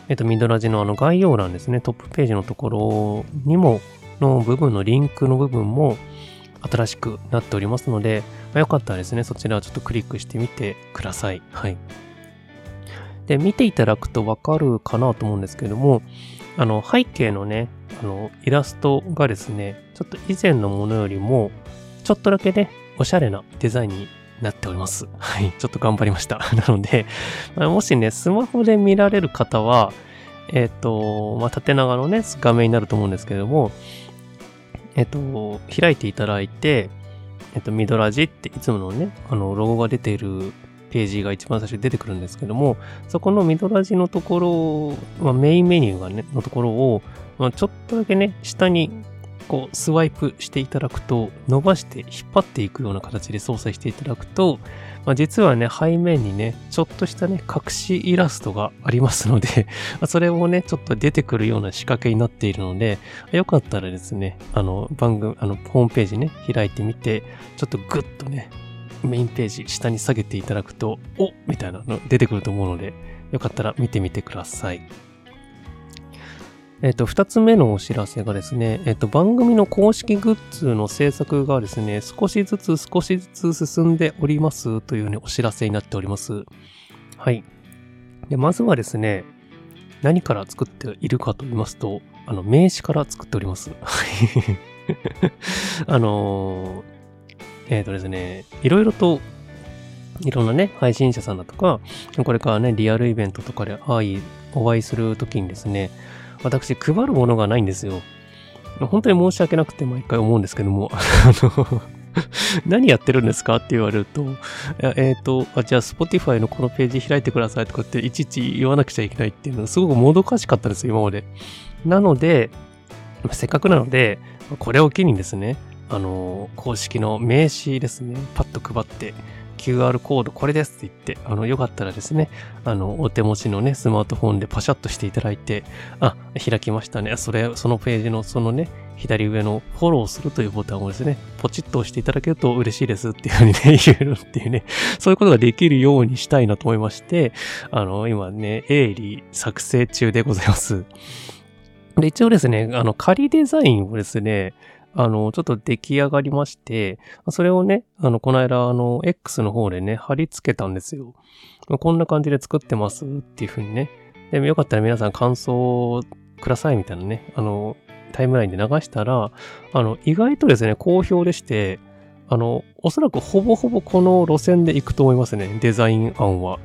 えっと、ミドラジのあの概要欄ですね、トップページのところにも、の部分のリンクの部分も新しくなっておりますので、まあ、よかったらですね、そちらちょっとクリックしてみてください。はい。で、見ていただくとわかるかなと思うんですけども、あの、背景のね、あの、イラストがですね、ょっと以前のものよりも、ちょっとだけね、おしゃれなデザインになっております。はい。ちょっと頑張りました。なので、ま、もしね、スマホで見られる方は、えっ、ー、と、まあ、縦長のね、画面になると思うんですけれども、えっ、ー、と、開いていただいて、えっ、ー、と、ミドラジっていつものね、あの、ロゴが出ているページが一番最初に出てくるんですけども、そこのミドラジのところ、まあ、メインメニューがね、のところを、まあ、ちょっとだけね、下にこうスワイプしていただくと、伸ばして引っ張っていくような形で操作していただくと、まあ、実はね、背面にね、ちょっとしたね、隠しイラストがありますので それをね、ちょっと出てくるような仕掛けになっているので、よかったらですね、あの、番組、あの、ホームページね、開いてみて、ちょっとグッとね、メインページ下に下げていただくと、おみたいなの出てくると思うので、よかったら見てみてください。えっ、と、二つ目のお知らせがですね、えっ、と、番組の公式グッズの制作がですね、少しずつ少しずつ進んでおりますというね、お知らせになっております。はい。で、まずはですね、何から作っているかと言いますと、あの、名刺から作っております。はい。あのー、えっ、ー、とですね、いろいろといろんなね、配信者さんだとか、これからね、リアルイベントとかで会い、お会いするときにですね、私、配るものがないんですよ。本当に申し訳なくて毎回思うんですけども、あの 何やってるんですかって言われると、えっ、ー、とあ、じゃあ Spotify のこのページ開いてくださいとかっていちいち言わなくちゃいけないっていうのがすごくもどかしかったです、今まで。なので、せっかくなので、これを機にですね、あの、公式の名刺ですね、パッと配って、QR コードこれですって言って、あの、よかったらですね、あの、お手持ちのね、スマートフォンでパシャッとしていただいて、あ、開きましたね。それ、そのページのそのね、左上のフォローするというボタンをですね、ポチッと押していただけると嬉しいですっていうふうにね、言えるっていうね、そういうことができるようにしたいなと思いまして、あの、今ね、鋭利作成中でございます。で、一応ですね、あの、仮デザインをですね、あの、ちょっと出来上がりまして、それをね、あの、この間、あの、X の方でね、貼り付けたんですよ。こんな感じで作ってますっていう風にね。でもよかったら皆さん感想くださいみたいなね、あの、タイムラインで流したら、あの、意外とですね、好評でして、あの、おそらくほぼほぼこの路線で行くと思いますね、デザイン案は。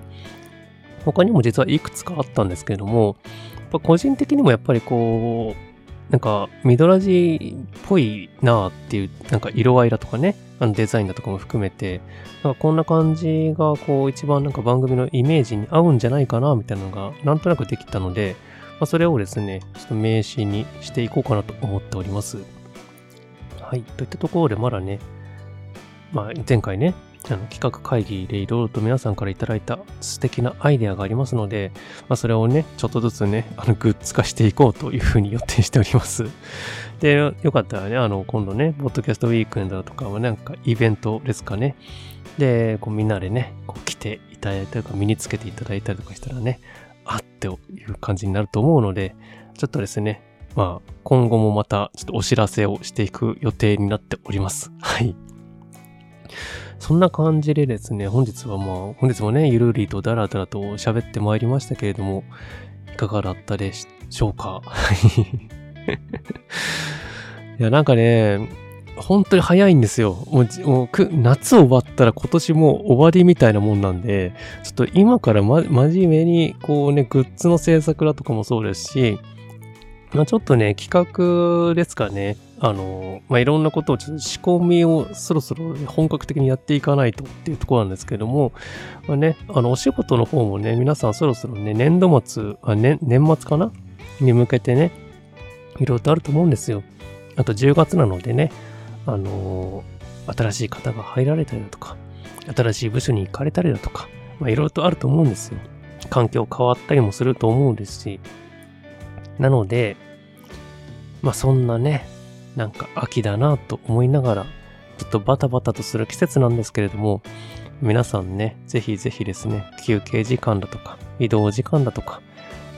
他にも実はいくつかあったんですけれども、個人的にもやっぱりこう、なんか、ミドラジっぽいなっていう、なんか色合いだとかね、あのデザインだとかも含めて、なんかこんな感じが、こう、一番なんか番組のイメージに合うんじゃないかな、みたいなのが、なんとなくできたので、まあ、それをですね、ちょっと名刺にしていこうかなと思っております。はい。といったところで、まだね、まあ、前回ね、あの企画会議でいろいろと皆さんからいただいた素敵なアイデアがありますので、まあ、それをね、ちょっとずつね、あのグッズ化していこうというふうに予定しております。で、よかったらね、あの、今度ね、ポッドキャストウィークエンドとかはなんかイベントですかね。で、こうみんなでね、こう来ていただいたりとか身につけていただいたりとかしたらね、あっていう感じになると思うので、ちょっとですね、まあ、今後もまたちょっとお知らせをしていく予定になっております。はい。そんな感じでですね、本日はまあ、本日もね、ゆるりとダラダラと喋ってまいりましたけれども、いかがだったでしょうか？いや、なんかね、本当に早いんですよ。もう、もう夏終わったら今年も終わりみたいなもんなんで、ちょっと今からま、真面目に、こうね、グッズの制作だとかもそうですし、まあ、ちょっとね、企画ですかね。あの、まあ、いろんなことをちょっと仕込みをそろそろ本格的にやっていかないとっていうところなんですけども、まあ、ね、あの、お仕事の方もね、皆さんそろそろね、年度末、あ、ね、年末かな？に向けてね、いろいろとあると思うんですよ。あと10月なのでね、あの新しい方が入られたりだとか、新しい部署に行かれたりだとか、まあ、いろいろとあると思うんですよ。環境変わったりもすると思うんですし。なので、まあそんなね、なんか秋だなと思いながら、ちょっとバタバタとする季節なんですけれども、皆さんね、ぜひぜひですね、休憩時間だとか、移動時間だとか、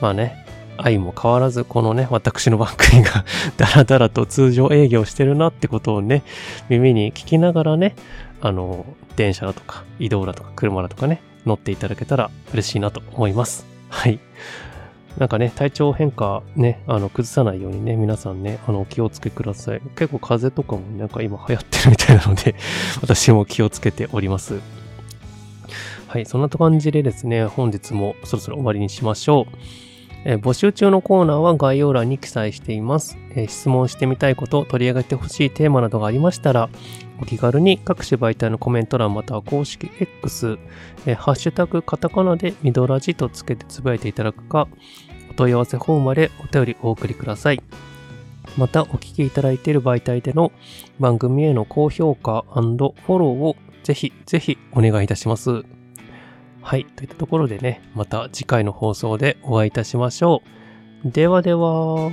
まあね、愛も変わらず、このね、私の番組が ダラダラと通常営業してるなってことをね、耳に聞きながらね、あの、電車だとか、移動だとか、車だとかね、乗っていただけたら嬉しいなと思います。はい。なんかね、体調変化ね、あの、崩さないようにね、皆さんね、あの、お気をつけください。結構風邪とかもなんか今流行ってるみたいなので 私も気をつけております。はい、そんな感じでですね、本日もそろそろ終わりにしましょう。え募集中のコーナーは概要欄に記載しています、え質問してみたいこと、取り上げてほしいテーマなどがありましたら、お気軽に各種媒体のコメント欄または公式 X、えハッシュタグカタカナでミドラジとつけてつぶやいていただくか、お問い合わせフォームまでお便りお送りください。また、お聞きいただいている媒体での番組への高評価フォローをぜひぜひお願いいたします。はい。といったところでね、また次回の放送でお会いいたしましょう。ではでは。